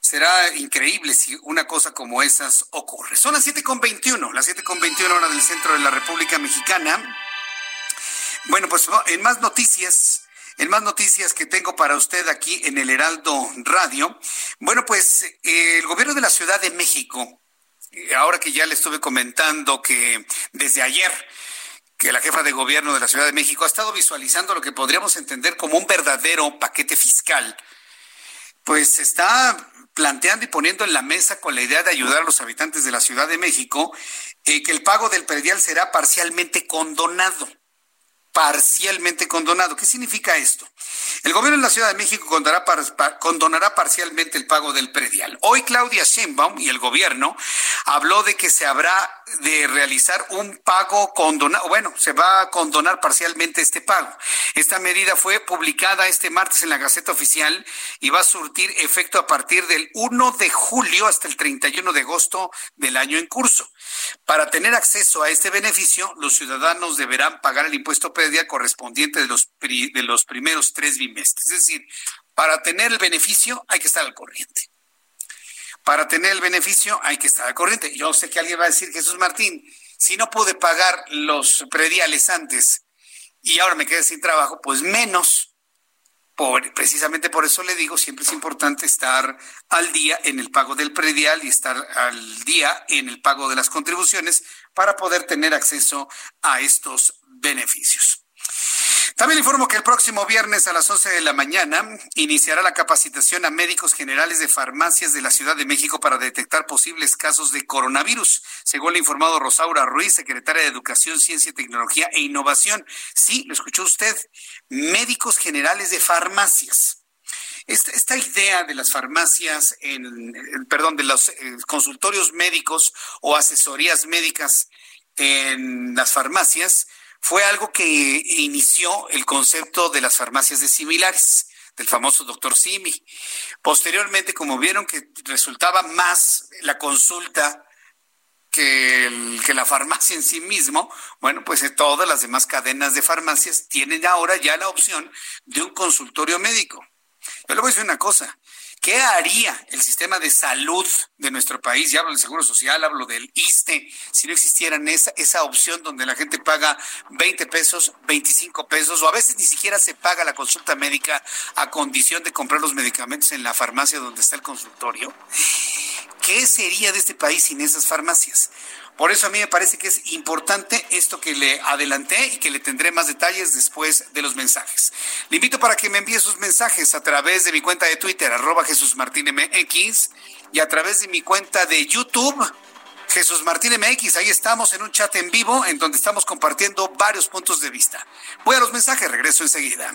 será increíble si una cosa como esas ocurre. Son las 7.21, las 7.21 hora del centro de la República Mexicana. Bueno, pues en más noticias, En más noticias que tengo para usted aquí en el Heraldo Radio, bueno, pues eh, el gobierno de la Ciudad de México, eh, ahora que ya le estuve comentando que desde ayer que la jefa de gobierno de la Ciudad de México ha estado visualizando lo que podríamos entender como un verdadero paquete fiscal, pues está planteando y poniendo en la mesa con la idea de ayudar a los habitantes de la Ciudad de México eh, que el pago del predial será parcialmente condonado parcialmente condonado. ¿Qué significa esto? El gobierno de la Ciudad de México condonará, parcialmente el pago del predial. Hoy Claudia Sheinbaum y el gobierno habló de que se habrá de realizar un pago condonado, bueno, se va a condonar parcialmente este pago. Esta medida fue publicada este martes en la Gaceta Oficial y va a surtir efecto a partir del 1 de julio hasta el 31 de agosto del año en curso. Para tener acceso a este beneficio, los ciudadanos deberán pagar el impuesto predial correspondiente de los, de los primeros tres bimestres. Es decir, para tener el beneficio hay que estar al corriente. Para tener el beneficio hay que estar al corriente. Yo sé que alguien va a decir, Jesús Martín, si no pude pagar los prediales antes y ahora me quedé sin trabajo, pues menos precisamente por eso le digo, siempre es importante estar al día en el pago del predial y estar al día en el pago de las contribuciones para poder tener acceso a estos beneficios. También informo que el próximo viernes a las 11 de la mañana iniciará la capacitación a médicos generales de farmacias de la Ciudad de México para detectar posibles casos de coronavirus, según ha informado Rosaura Ruiz, secretaria de Educación, Ciencia, Tecnología e Innovación. Sí, lo escuchó usted, médicos generales de farmacias. Esta, idea de las farmacias, en, perdón, de los eh, consultorios médicos o asesorías médicas en las farmacias, fue algo que inició el concepto de las farmacias de similares del famoso doctor Simi. Posteriormente, como vieron que resultaba más la consulta que, la farmacia en sí mismo, bueno, pues eh, todas las demás cadenas de farmacias tienen ahora ya la opción de un consultorio médico. Yo le voy a decir una cosa, ¿Qué haría el sistema de salud de nuestro país? Ya hablo del Seguro Social, hablo del ISTE, si no existieran esa, esa opción donde la gente paga 20 pesos, 25 pesos, o a veces ni siquiera se paga la consulta médica a condición de comprar los medicamentos en la farmacia donde está el consultorio. ¿Qué sería de este país sin esas farmacias? Por eso a mí me parece que es importante esto que le adelanté y que le tendré más detalles después de los mensajes. Le invito para que me envíe sus mensajes a través de mi cuenta de Twitter, arroba Jesús Martín MX, y a través de mi cuenta de YouTube, Jesús Martín MX. Ahí estamos en un chat en vivo en donde estamos compartiendo varios puntos de vista. Voy a los mensajes, regreso enseguida.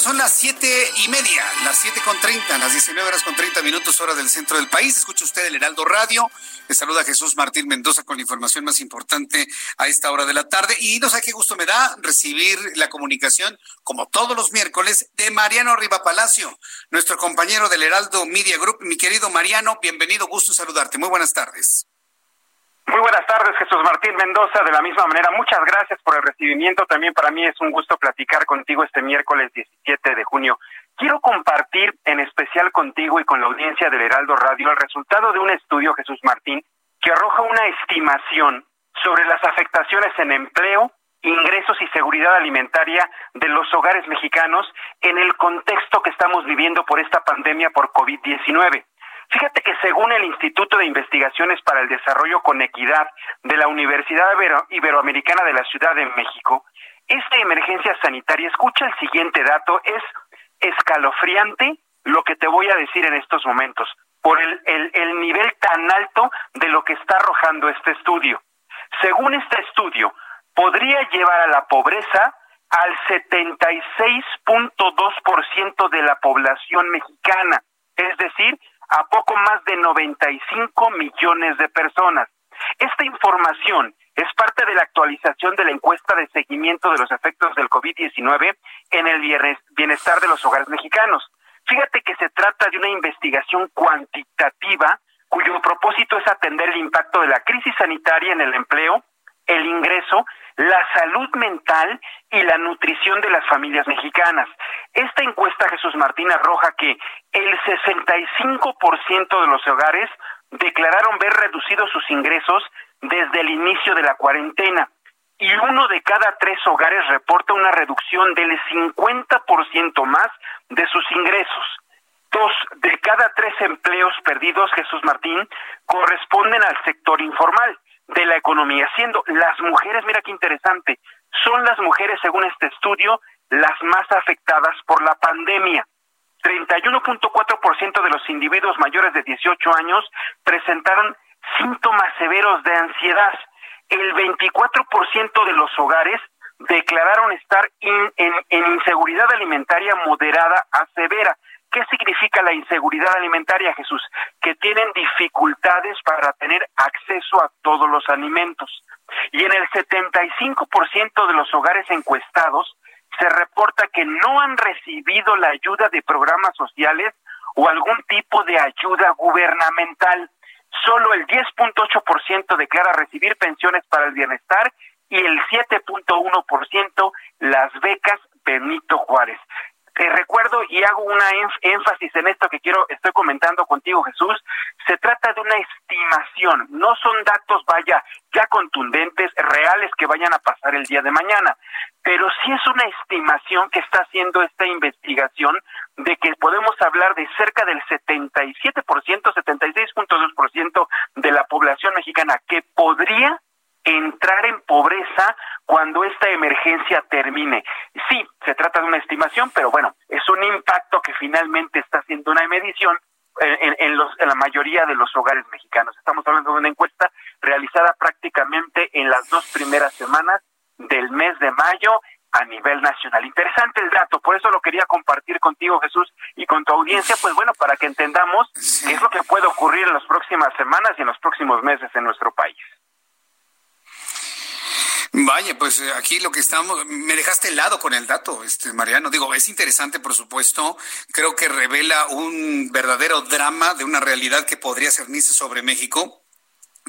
Son las siete y media, las siete con treinta, las diecinueve horas con treinta minutos, hora del centro del país. Escucha usted el Heraldo Radio. Le saluda Jesús Martín Mendoza con la información más importante a esta hora de la tarde. Y no sé qué gusto me da recibir la comunicación, como todos los miércoles, de Mariano Riva Palacio, nuestro compañero del Heraldo Media Group. Mi querido Mariano, bienvenido, gusto saludarte. Muy buenas tardes. Muy buenas tardes, Jesús Martín Mendoza. De la misma manera, muchas gracias por el recibimiento. También para mí es un gusto platicar contigo este miércoles 17 de junio. Quiero compartir en especial contigo y con la audiencia del Heraldo Radio el resultado de un estudio, Jesús Martín, que arroja una estimación sobre las afectaciones en empleo, ingresos y seguridad alimentaria de los hogares mexicanos en el contexto que estamos viviendo por esta pandemia por COVID-19. Fíjate que según el Instituto de Investigaciones para el Desarrollo con Equidad de la Universidad Iberoamericana de la Ciudad de México, esta emergencia sanitaria, escucha el siguiente dato, es escalofriante lo que te voy a decir en estos momentos, por el, el nivel tan alto de lo que está arrojando este estudio. Según este estudio, podría llevar a la pobreza al 76.2% de la población mexicana, es decir, a poco más de 95 millones de personas. Esta información es parte de la actualización de la encuesta de seguimiento de los efectos del COVID-19 en el bienestar de los hogares mexicanos. Fíjate que se trata de una investigación cuantitativa cuyo propósito es atender el impacto de la crisis sanitaria en el empleo, el ingreso, la salud mental y la nutrición de las familias mexicanas. Esta encuesta, Jesús Martín, arroja que el 65% de los hogares declararon ver reducidos sus ingresos desde el inicio de la cuarentena y uno de cada tres hogares reporta una reducción del 50% más de sus ingresos. Dos de cada tres empleos perdidos, Jesús Martín, corresponden al sector informal de la economía, siendo las mujeres, mira qué interesante, son las mujeres, según este estudio, las más afectadas por la pandemia. 31.4% de los individuos mayores de 18 años presentaron síntomas severos de ansiedad. El 24% de los hogares declararon estar en, inseguridad alimentaria moderada a severa. ¿Qué significa la inseguridad alimentaria, Jesús? Que tienen dificultades para tener acceso a todos los alimentos. Y en el 75% de los hogares encuestados se reporta que no han recibido la ayuda de programas sociales o algún tipo de ayuda gubernamental. Solo el 10.8% declara recibir pensiones para el bienestar y el 7.1% las becas Benito Juárez. Te recuerdo y hago una énfasis en esto que quiero, estoy comentando contigo, Jesús. Se trata de una estimación, no son datos, vaya, ya contundentes, reales que vayan a pasar el día de mañana, pero sí es una estimación que está haciendo esta investigación de que podemos hablar de cerca del 77%, 76.2% de la población mexicana que podría entrar en pobreza cuando esta emergencia termine. Sí, se trata de una estimación, pero bueno, es un impacto que finalmente está haciendo una medición en, en, los, en la mayoría de los hogares mexicanos. Estamos hablando de una encuesta realizada prácticamente en las dos primeras semanas del mes de mayo a nivel nacional. Interesante el dato, por eso lo quería compartir contigo, Jesús, y con tu audiencia, pues bueno, para que entendamos qué es lo que puede ocurrir en las próximas semanas y en los próximos meses en nuestro país. Vaya, pues eh, aquí lo que estamos, me dejaste helado con el dato, este Mariano. Digo, es interesante, por supuesto. Creo que revela un verdadero drama de una realidad que podría cernirse sobre México.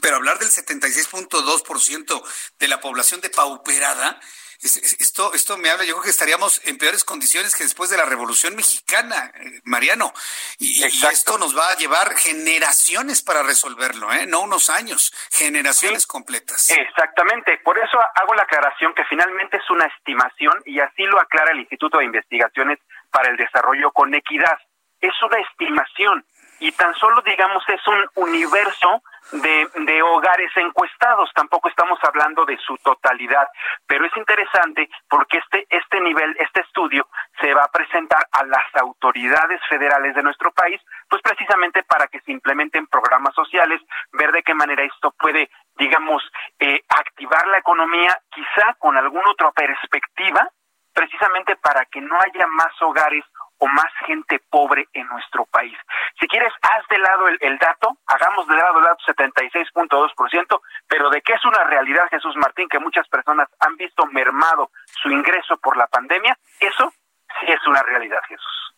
Pero hablar del 76.2% de la población depauperada, esto, esto me habla, yo creo que estaríamos en peores condiciones que después de la Revolución Mexicana, eh, Mariano. Y, esto nos va a llevar generaciones para resolverlo, ¿eh? no unos años, generaciones completas. Exactamente, por eso hago la aclaración que finalmente es una estimación y así lo aclara el Instituto de Investigaciones para el Desarrollo con Equidad. Es una estimación y tan solo, digamos, es un universo de, de, hogares encuestados, tampoco estamos hablando de su totalidad, pero es interesante porque este, este nivel, este estudio se va a presentar a las autoridades federales de nuestro país, pues precisamente para que se implementen programas sociales, ver de qué manera esto puede, digamos, eh, activar la economía, quizá con alguna otra perspectiva, precisamente para que no haya más hogares o más gente pobre en nuestro país. Si quieres, haz de lado el, dato, hagamos de lado el dato 76.2%, pero de qué es una realidad, Jesús Martín, que muchas personas han visto mermado su ingreso por la pandemia, eso sí es una realidad, Jesús.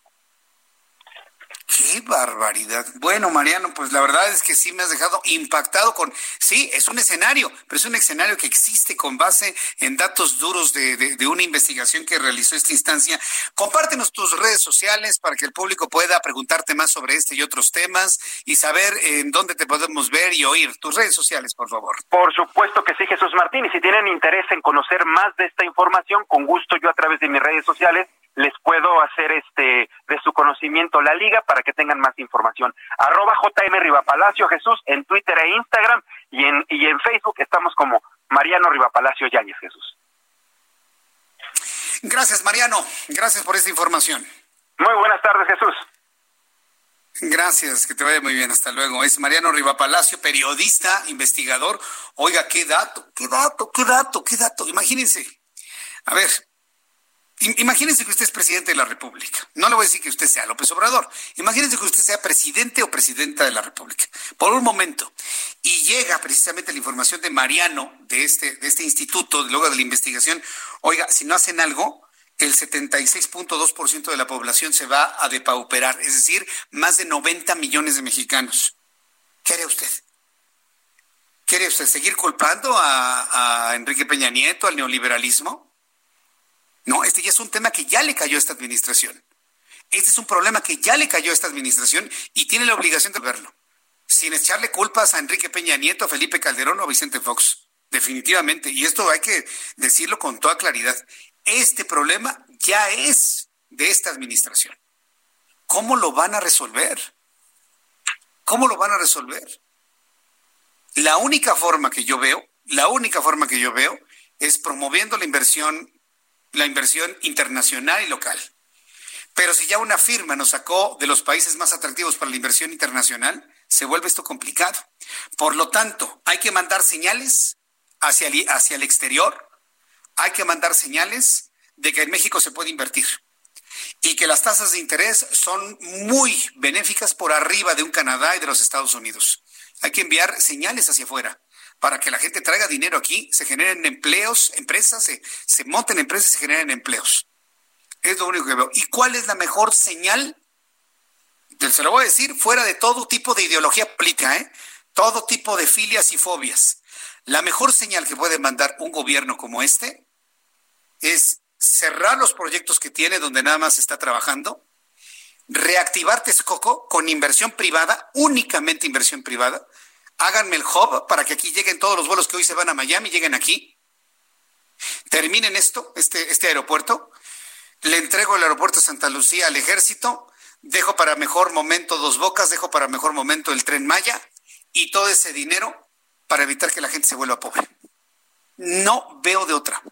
Qué barbaridad. Bueno, Mariano, pues la verdad es que sí me has dejado impactado con, sí, es un escenario, pero es un escenario que existe con base en datos duros de, de, una investigación que realizó esta instancia. Compártenos tus redes sociales para que el público pueda preguntarte más sobre este y otros temas y saber en dónde te podemos ver y oír. Tus redes sociales, por favor. Por supuesto que sí, Jesús Martín. Y si tienen interés en conocer más de esta información, con gusto yo a través de mis redes sociales les puedo hacer este de su conocimiento la liga para que tengan más información. Arroba JM Rivapalacio Jesús en Twitter e Instagram y en, y en Facebook estamos como Mariano Rivapalacio Yáñez Jesús. Gracias Mariano, gracias por esta información. Muy buenas tardes Jesús. Gracias, que te vaya muy bien, hasta luego. Es Mariano Rivapalacio, periodista, investigador. Oiga, qué dato, qué dato, qué dato, qué dato. Imagínense. A ver, Imagínense que usted es presidente de la República. No le voy a decir que usted sea López Obrador. Imagínense que usted sea presidente o presidenta de la República. Por un momento. y llega precisamente la información de Mariano, de este, de este instituto, luego de la investigación, oiga, si no hacen algo, el 76.2% de la población se va a depauperar, es decir, más de 90 millones de mexicanos. ¿Qué haría usted? ¿Quiere usted seguir culpando a, a, Enrique Peña Nieto, al neoliberalismo? No, este ya es un tema que ya le cayó a esta administración. Este es un problema que ya le cayó a esta administración y tiene la obligación de verlo. Sin echarle culpas a Enrique Peña Nieto, a Felipe Calderón o a Vicente Fox. Definitivamente. Y esto hay que decirlo con toda claridad. Este problema ya es de esta administración. ¿Cómo lo van a resolver? ¿Cómo lo van a resolver? La única forma que yo veo, la única forma que yo veo es promoviendo la inversión, la inversión internacional y local. Pero si ya una firma nos sacó de los países más atractivos para la inversión internacional, se vuelve esto complicado. Por lo tanto, hay que mandar señales hacia el, hacia el exterior, hay que mandar señales de que en México se puede invertir y que las tasas de interés son muy benéficas por arriba de un Canadá y de los Estados Unidos. Hay que enviar señales hacia afuera para que la gente traiga dinero aquí, se generen empleos, empresas, se, se monten empresas y se generen empleos. Es lo único que veo. ¿Y cuál es la mejor señal? Se lo voy a decir fuera de todo tipo de ideología política, ¿eh? todo tipo de filias y fobias. La mejor señal que puede mandar un gobierno como este es cerrar los proyectos que tiene donde nada más está trabajando, reactivar Texcoco con inversión privada, únicamente inversión privada. Háganme el hub para que aquí lleguen todos los vuelos que hoy se van a Miami, lleguen aquí. Terminen esto, este, este aeropuerto. Le entrego el aeropuerto de Santa Lucía al ejército. Dejo para mejor momento Dos Bocas, dejo para mejor momento el tren Maya y todo ese dinero para evitar que la gente se vuelva pobre. No veo de otra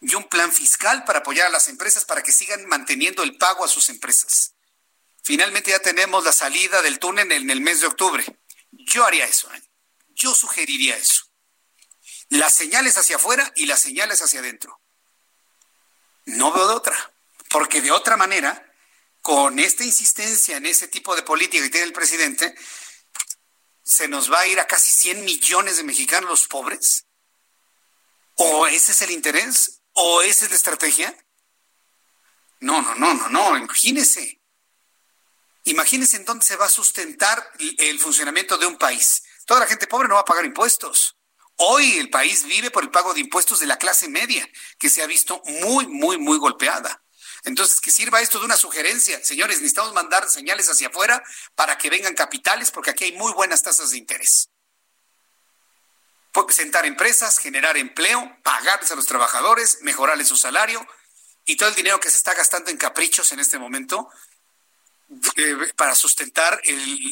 y un plan fiscal para apoyar a las empresas para que sigan manteniendo el pago a sus empresas. Finalmente ya tenemos la salida del túnel en el mes de octubre. Yo haría eso, ¿eh? yo sugeriría eso. Las señales hacia afuera y las señales hacia adentro. No veo de otra, porque de otra manera, con esta insistencia en ese tipo de política que tiene el presidente, se nos va a ir a casi 100 millones de mexicanos los pobres. ¿O ese es el interés? ¿O esa es la estrategia? No, no, no, no, no, imagínese. Imagínese en dónde se va a sustentar el funcionamiento de un país. Toda la gente pobre no va a pagar impuestos. Hoy el país vive por el pago de impuestos de la clase media, que se ha visto muy, muy, muy golpeada. Entonces, que sirva esto de una sugerencia. Señores, necesitamos mandar señales hacia afuera para que vengan capitales, porque aquí hay muy buenas tasas de interés sentar empresas, generar empleo, pagarles a los trabajadores, mejorarles su salario y todo el dinero que se está gastando en caprichos en este momento eh, para sustentar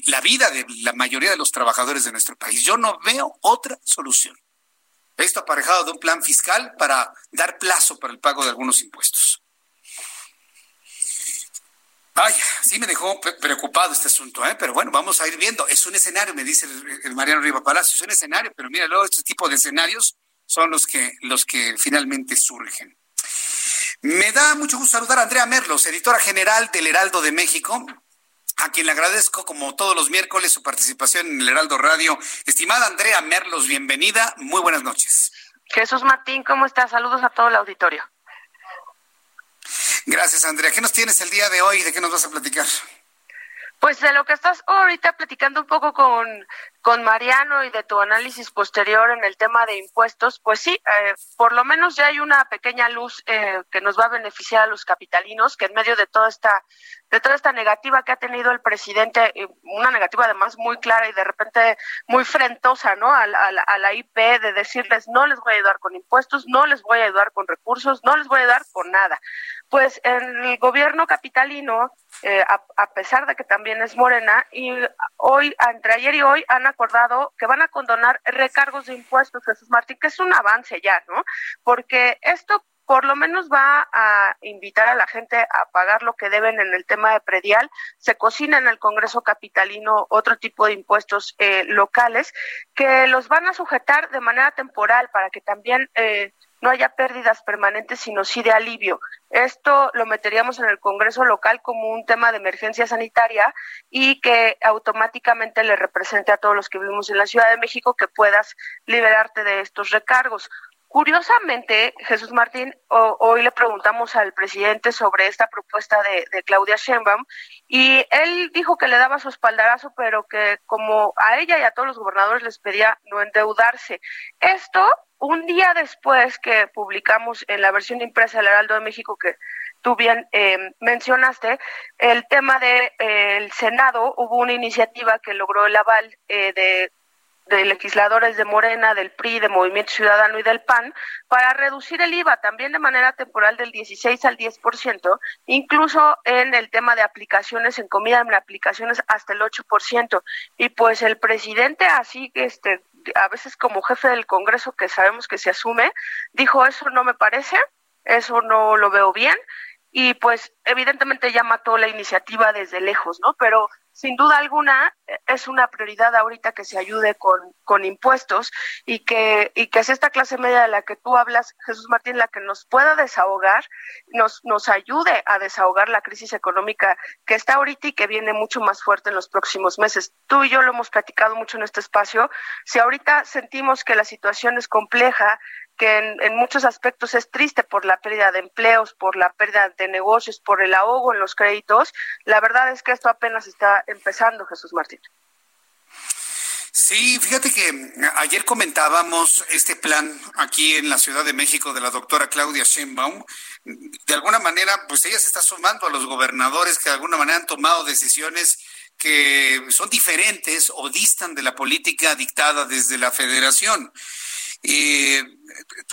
la vida de la mayoría de los trabajadores de nuestro país. Yo no veo otra solución. Esto aparejado de un plan fiscal para dar plazo para el pago de algunos impuestos. Ay, sí me dejó preocupado este asunto, ¿eh? pero bueno, vamos a ir viendo. Es un escenario, me dice el, Mariano Riva Palacio, es un escenario, pero mira, luego este tipo de escenarios son los que, los que finalmente surgen. Me da mucho gusto saludar a Andrea Merlos, editora general del Heraldo de México, a quien le agradezco como todos los miércoles su participación en el Heraldo Radio. Estimada Andrea Merlos, bienvenida, muy buenas noches. Jesús Martín, ¿cómo estás? Saludos a todo el auditorio. Gracias, Andrea. ¿Qué nos tienes el día de hoy? ¿De qué nos vas a platicar? Pues de lo que estás ahorita platicando un poco con, con Mariano y de tu análisis posterior en el tema de impuestos, pues sí, eh, por lo menos ya hay una pequeña luz eh, que nos va a beneficiar a los capitalinos, que en medio de toda esta de toda esta negativa que ha tenido el presidente, una negativa además muy clara y de repente muy frentosa, ¿no? A, la IP de decirles no les voy a ayudar con impuestos, no les voy a ayudar con recursos, no les voy a ayudar con nada. Pues el gobierno capitalino eh, a, pesar de que también es morena, y hoy, entre ayer y hoy, han acordado que van a condonar recargos de impuestos, Jesús Martín, que es un avance ya, ¿no? Porque esto por lo menos va a invitar a la gente a pagar lo que deben en el tema de predial. Se cocina en el Congreso Capitalino otro tipo de impuestos eh, locales que los van a sujetar de manera temporal para que también eh, no haya pérdidas permanentes, sino sí de alivio. Esto lo meteríamos en el Congreso local como un tema de emergencia sanitaria y que automáticamente le represente a todos los que vivimos en la Ciudad de México que puedas liberarte de estos recargos. Curiosamente, Jesús Martín, hoy le preguntamos al presidente sobre esta propuesta de, Claudia Sheinbaum y él dijo que le daba su espaldarazo, pero que como a ella y a todos los gobernadores les pedía no endeudarse. Esto un día después que publicamos en la versión impresa del Heraldo de México que tú bien eh, mencionaste, el tema del de, eh, Senado, hubo una iniciativa que logró el aval eh, de de legisladores de Morena, del PRI, de Movimiento Ciudadano y del PAN para reducir el IVA también de manera temporal del 16 al 10%, incluso en el tema de aplicaciones en comida, en aplicaciones hasta el 8%. Y pues el presidente, así que este, a veces como jefe del Congreso, que sabemos que se asume, dijo, eso no me parece, eso no lo veo bien, y pues evidentemente ya mató la iniciativa desde lejos, ¿no? Pero sin duda alguna eh, es una prioridad ahorita que se ayude con, con impuestos y que, y que es esta clase media de la que tú hablas, Jesús Martín, la que nos pueda desahogar, nos, nos ayude a desahogar la crisis económica que está ahorita y que viene mucho más fuerte en los próximos meses. Tú y yo lo hemos platicado mucho en este espacio. Si ahorita sentimos que la situación es compleja, que en, muchos aspectos es triste por la pérdida de empleos, por la pérdida de negocios, por el ahogo en los créditos. La verdad es que esto apenas está empezando, Jesús Martín. Sí, fíjate que ayer comentábamos este plan aquí en la Ciudad de México de la doctora Claudia Sheinbaum. De alguna manera, pues ella se está sumando a los gobernadores que de alguna manera han tomado decisiones que son diferentes o distan de la política dictada desde la federación. Eh,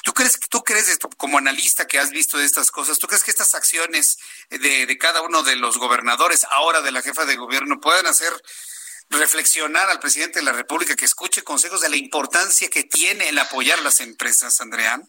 ¿Tú crees, tú crees esto, como analista que has visto de estas cosas, tú crees que estas acciones de, cada uno de los gobernadores, ahora de la jefa de gobierno, puedan hacer reflexionar al presidente de la República que escuche consejos de la importancia que tiene el apoyar las empresas, Andrea?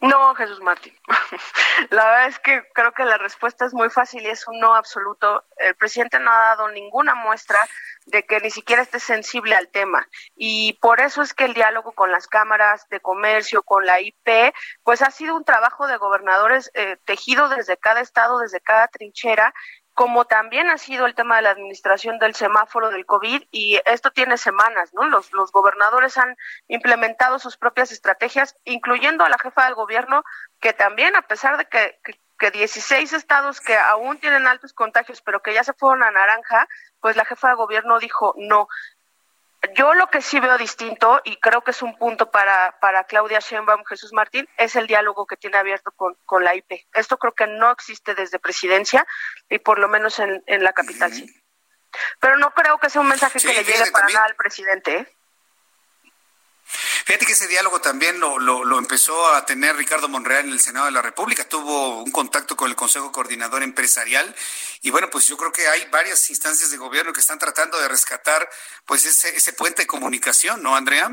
No, Jesús Martín. la verdad es que creo que la respuesta es muy fácil y es un no absoluto. El presidente no ha dado ninguna muestra de que ni siquiera esté sensible al tema. Y por eso es que el diálogo con las cámaras de comercio, con la IP, pues ha sido un trabajo de gobernadores eh, tejido desde cada estado, desde cada trinchera, como también ha sido el tema de la administración del semáforo del COVID y esto tiene semanas, ¿no? Los, los gobernadores han implementado sus propias estrategias, incluyendo a la jefa del gobierno, que también, a pesar de que, que, que 16 estados que aún tienen altos contagios, pero que ya se fueron a naranja, pues la jefa de gobierno dijo no. Yo lo que sí veo distinto, y creo que es un punto para, para Claudia Sheinbaum, Jesús Martín, es el diálogo que tiene abierto con, con la IP. Esto creo que no existe desde presidencia y por lo menos en, en la capital sí. Pero no creo que sea un mensaje sí, que le llegue para nada al presidente. ¿eh? Fíjate que ese diálogo también lo, lo, lo, empezó a tener Ricardo Monreal en el Senado de la República. Tuvo un contacto con el Consejo Coordinador Empresarial y bueno, pues yo creo que hay varias instancias de gobierno que están tratando de rescatar pues ese, ese puente de comunicación, ¿no, Andrea?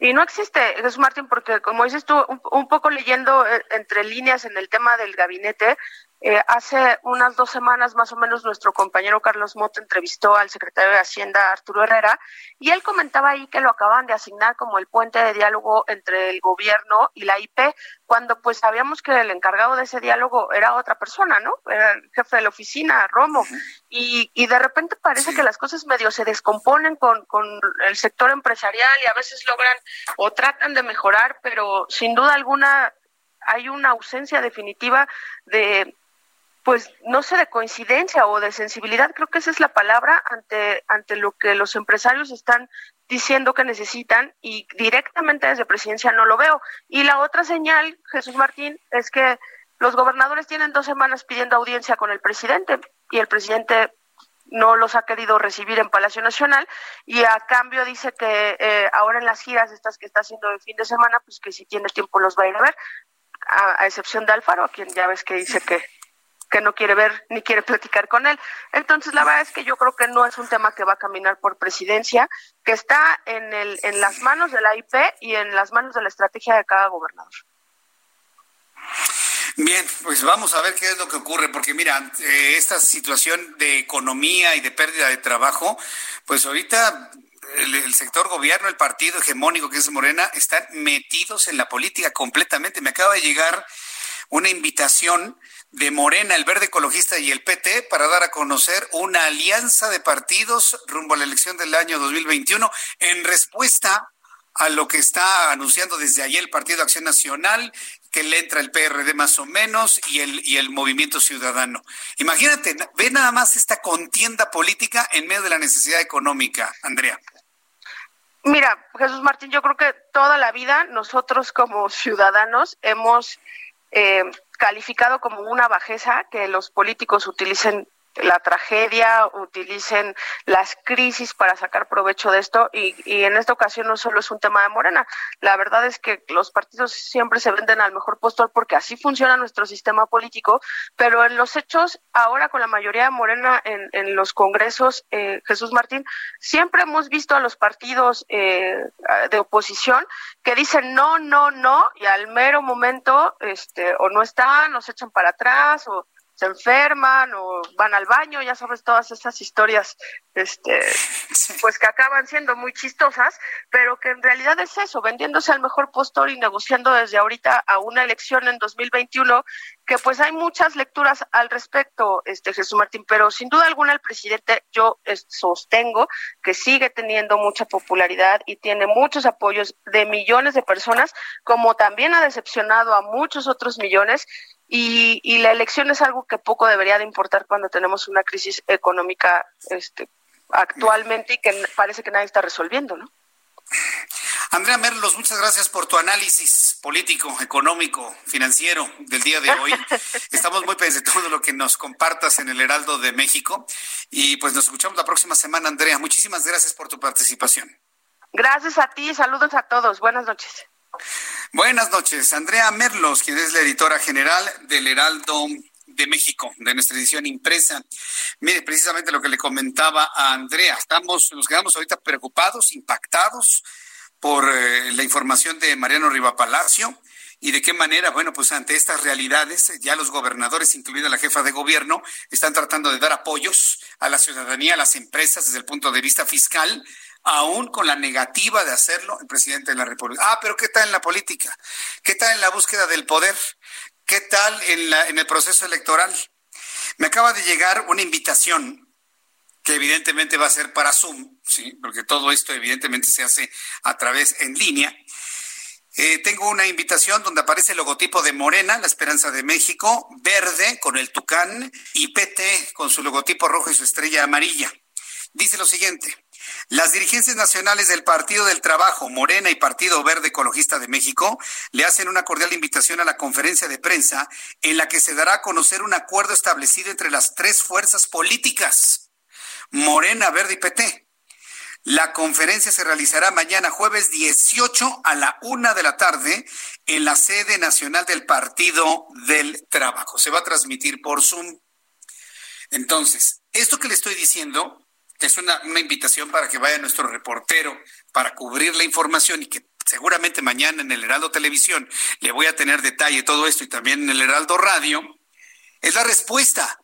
Y no existe, Jesús Martín, porque como dices tú, un, un poco leyendo eh, entre líneas en el tema del gabinete, eh, hace unas dos semanas más o menos nuestro compañero Carlos Mota entrevistó al secretario de Hacienda Arturo Herrera y él comentaba ahí que lo acaban de asignar como el puente de diálogo entre el gobierno y la IP, cuando pues sabíamos que el encargado de ese diálogo era otra persona, ¿no? Era el jefe de la oficina, Romo, y, y de repente parece que las cosas medio se descomponen con, con el sector empresarial y a veces logran o tratan de mejorar, pero sin duda alguna hay una ausencia definitiva de pues no sé de coincidencia o de sensibilidad, creo que esa es la palabra ante ante lo que los empresarios están diciendo que necesitan y directamente desde presidencia no lo veo. Y la otra señal, Jesús Martín, es que los gobernadores tienen dos semanas pidiendo audiencia con el presidente y el presidente no los ha querido recibir en Palacio Nacional y a cambio dice que eh, ahora en las giras estas que está haciendo el fin de semana, pues que si tiene tiempo los va a ir a ver, a, a excepción de Alfaro, a quien ya ves que dice que que no quiere ver ni quiere platicar con él. Entonces, la verdad es que yo creo que no es un tema que va a caminar por presidencia, que está en, el, en las manos de la IP y en las manos de la estrategia de cada gobernador. Bien, pues vamos a ver qué es lo que ocurre, porque mira, eh, esta situación de economía y de pérdida de trabajo, pues ahorita el, sector gobierno, el partido hegemónico que es Morena, están metidos en la política completamente. Me acaba de llegar una invitación de Morena, el Verde Ecologista y el PT para dar a conocer una alianza de partidos rumbo a la elección del año 2021 en respuesta a lo que está anunciando desde ayer el Partido Acción Nacional, que le entra el PRD más o menos y el, y el Movimiento Ciudadano. Imagínate, ve nada más esta contienda política en medio de la necesidad económica, Andrea. Mira, Jesús Martín, yo creo que toda la vida nosotros como ciudadanos hemos eh, calificado como una bajeza que los políticos utilicen la tragedia, utilicen las crisis para sacar provecho de esto y, y, en esta ocasión no solo es un tema de Morena, la verdad es que los partidos siempre se venden al mejor postor porque así funciona nuestro sistema político, pero en los hechos, ahora con la mayoría de Morena en, en los congresos, eh, Jesús Martín, siempre hemos visto a los partidos eh, de oposición que dicen no, no, no y al mero momento este, o no están, nos echan para atrás o se enferman o van al baño, ya sabes todas esas historias este pues que acaban siendo muy chistosas, pero que en realidad es eso, vendiéndose al mejor postor y negociando desde ahorita a una elección en 2021 que pues hay muchas lecturas al respecto, este Jesús Martín, pero sin duda alguna el presidente yo sostengo que sigue teniendo mucha popularidad y tiene muchos apoyos de millones de personas, como también ha decepcionado a muchos otros millones y, y, la elección es algo que poco debería de importar cuando tenemos una crisis económica este, actualmente y que parece que nadie está resolviendo, ¿no? Andrea Merlos, muchas gracias por tu análisis político, económico, financiero del día de hoy. Estamos muy pendientes de todo lo que nos compartas en el Heraldo de México y pues nos escuchamos la próxima semana, Andrea. Muchísimas gracias por tu participación. Gracias a ti, saludos a todos. Buenas noches. Buenas noches, Andrea Merlos, quien es la editora general del Heraldo de México, de nuestra edición impresa. Mire, precisamente lo que le comentaba a Andrea, estamos, nos quedamos ahorita preocupados, impactados por eh, la información de Mariano Riva Palacio y de qué manera, bueno, pues ante estas realidades, ya los gobernadores, incluida la jefa de gobierno, están tratando de dar apoyos a la ciudadanía, a las empresas desde el punto de vista fiscal, aún con la negativa de hacerlo el presidente de la República. Ah, pero ¿qué tal en la política? ¿Qué tal en la búsqueda del poder? ¿Qué tal en, el proceso electoral? Me acaba de llegar una invitación que evidentemente va a ser para Zoom, ¿sí? porque todo esto evidentemente se hace a través en línea. Eh, tengo una invitación donde aparece el logotipo de Morena, la Esperanza de México, verde con el tucán y PT con su logotipo rojo y su estrella amarilla. Dice lo siguiente, las dirigencias nacionales del Partido del Trabajo, Morena y Partido Verde Ecologista de México le hacen una cordial invitación a la conferencia de prensa en la que se dará a conocer un acuerdo establecido entre las tres fuerzas políticas, Morena, Verde y PT. La conferencia se realizará mañana jueves 18 a la una de la tarde en la sede nacional del Partido del Trabajo. Se va a transmitir por Zoom. Entonces, esto que le estoy diciendo es una, una invitación para que vaya nuestro reportero para cubrir la información y que seguramente mañana en el Heraldo Televisión le voy a tener detalle todo esto y también en el Heraldo Radio, es la respuesta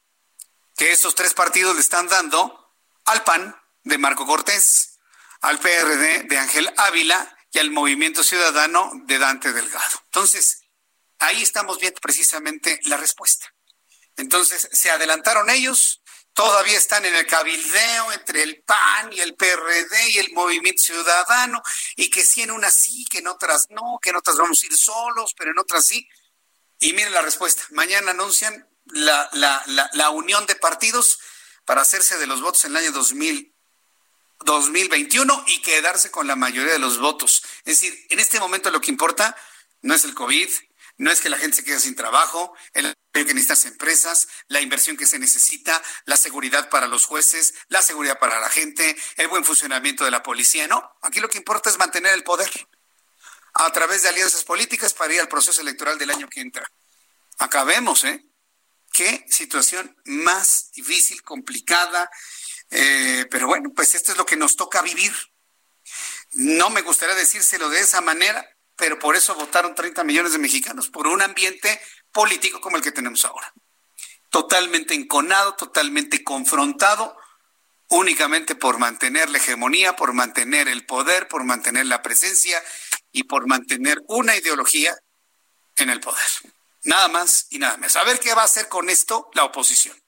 que estos tres partidos le están dando al PAN de Marco Cortés, al PRD de Ángel Ávila y al Movimiento Ciudadano de Dante Delgado. Entonces, ahí estamos viendo precisamente la respuesta. Entonces, se adelantaron ellos, todavía están en el cabildeo entre el PAN y el PRD y el Movimiento Ciudadano, y que si en unas sí, que en otras no, que en otras vamos a ir solos, pero en otras sí. Y miren la respuesta. Mañana anuncian la, la, la, la unión de partidos para hacerse de los votos en el año 2000, 2021 y quedarse con la mayoría de los votos. Es decir, en este momento lo que importa no es el COVID, no es que la gente se quede sin trabajo, el que necesitan empresas, la inversión que se necesita, la seguridad para los jueces, la seguridad para la gente, el buen funcionamiento de la policía. No, aquí lo que importa es mantener el poder a través de alianzas políticas para ir al proceso electoral del año que entra. Acabemos, ¿eh? Qué situación más difícil, complicada, eh, pero bueno, pues esto es lo que nos toca vivir. No me gustaría decírselo de esa manera, pero por eso votaron 30 millones de mexicanos, por un ambiente político como el que tenemos ahora. Totalmente enconado, totalmente confrontado únicamente por mantener la hegemonía, por mantener el poder, por mantener la presencia y por mantener una ideología en el poder. Nada más y nada más. A ver qué va a hacer con esto la oposición.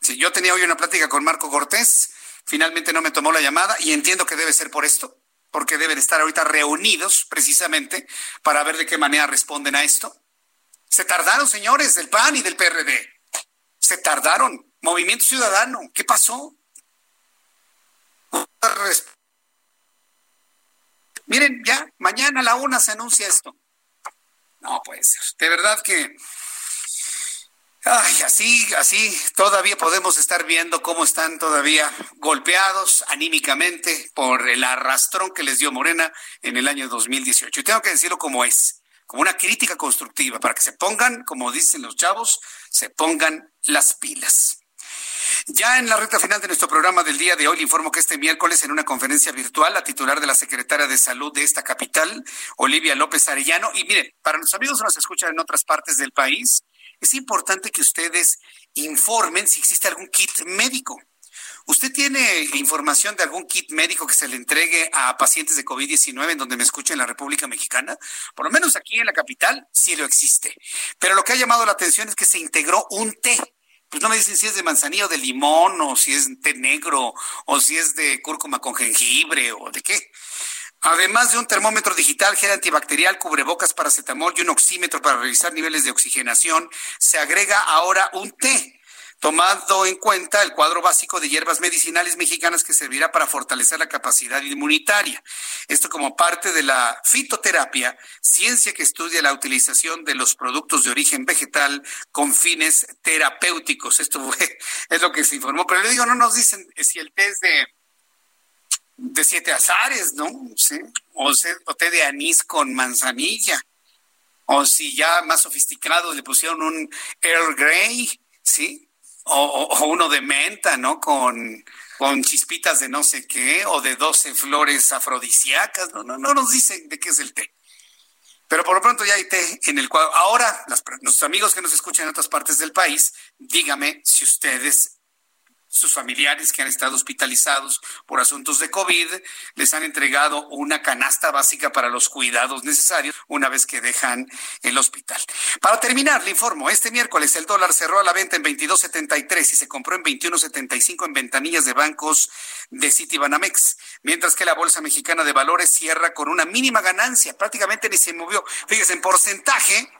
Si yo tenía hoy una plática con Marco Cortés, finalmente no me tomó la llamada y entiendo que debe ser por esto, porque deben estar ahorita reunidos precisamente para ver de qué manera responden a esto. Se tardaron, señores, del PAN y del PRD. Se tardaron. Movimiento Ciudadano, ¿qué pasó? Miren, ya, mañana a la una se anuncia esto. No puede ser. De verdad que. Ay, así, así todavía podemos estar viendo cómo están todavía golpeados anímicamente por el arrastrón que les dio Morena en el año 2018. Y tengo que decirlo como es, como una crítica constructiva, para que se pongan, como dicen los chavos, se pongan las pilas. Ya en la recta final de nuestro programa del día de hoy, le informo que este miércoles en una conferencia virtual, la titular de la Secretaria de Salud de esta capital, Olivia López Arellano, y mire, para los amigos que nos escuchan en otras partes del país, es importante que ustedes informen si existe algún kit médico. ¿Usted tiene información de algún kit médico que se le entregue a pacientes de COVID-19 en donde me escucha en la República Mexicana? Por lo menos aquí en la capital sí lo existe. Pero lo que ha llamado la atención es que se integró un té pues no me dicen si es de manzanilla o de limón, o si es té negro, o si es de cúrcuma con jengibre, o de qué. Además de un termómetro digital, gel antibacterial, cubrebocas, paracetamol y un oxímetro para revisar niveles de oxigenación, se agrega ahora un té tomando en cuenta el cuadro básico de hierbas medicinales mexicanas que servirá para fortalecer la capacidad inmunitaria. Esto como parte de la fitoterapia, ciencia que estudia la utilización de los productos de origen vegetal con fines terapéuticos. Esto es lo que se informó, pero le digo, no nos dicen si el té es de de siete azares, ¿no? ¿Sí? O, té de anís con manzanilla. O si ya más sofisticado le pusieron un Earl Grey, ¿sí? o, uno de menta, ¿no? Con, con chispitas de no sé qué, o de 12 flores afrodisíacas, no, no, no nos dicen de qué es el té. Pero por lo pronto ya hay té en el cuadro. Ahora, nuestros amigos que nos escuchan en otras partes del país, dígame si ustedes sus familiares que han estado hospitalizados por asuntos de COVID les han entregado una canasta básica para los cuidados necesarios una vez que dejan el hospital. Para terminar, le informo, este miércoles el dólar cerró a la venta en 22.73 y se compró en 21.75 en ventanillas de bancos de Citibanamex, mientras que la Bolsa Mexicana de Valores cierra con una mínima ganancia, prácticamente ni se movió. Fíjese, en porcentaje,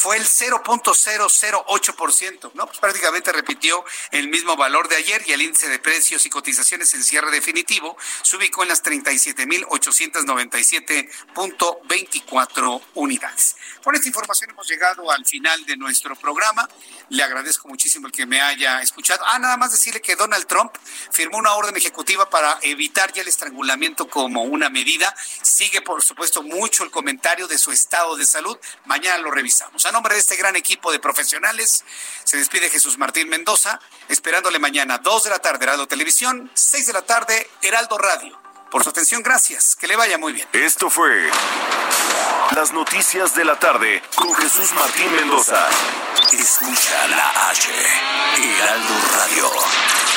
fue el 0.008%, ¿no? Pues prácticamente repitió el mismo valor de ayer y el índice de precios y cotizaciones en cierre definitivo se ubicó en las 37.897.24 unidades. Con esta información hemos llegado al final de nuestro programa. Le agradezco muchísimo el que me haya escuchado. Ah, nada más decirle que Donald Trump firmó una orden ejecutiva para evitar ya el estrangulamiento como una medida. Sigue, por supuesto, mucho el comentario de su estado de salud. Mañana lo revisamos. A nombre de este gran equipo de profesionales, se despide Jesús Martín Mendoza, esperándole mañana 2 de la tarde Heraldo Televisión, 6 de la tarde Heraldo Radio. Por su atención, gracias. Que le vaya muy bien. Esto fue Las Noticias de la Tarde con Jesús Martín Mendoza. Escucha la H, Heraldo Radio.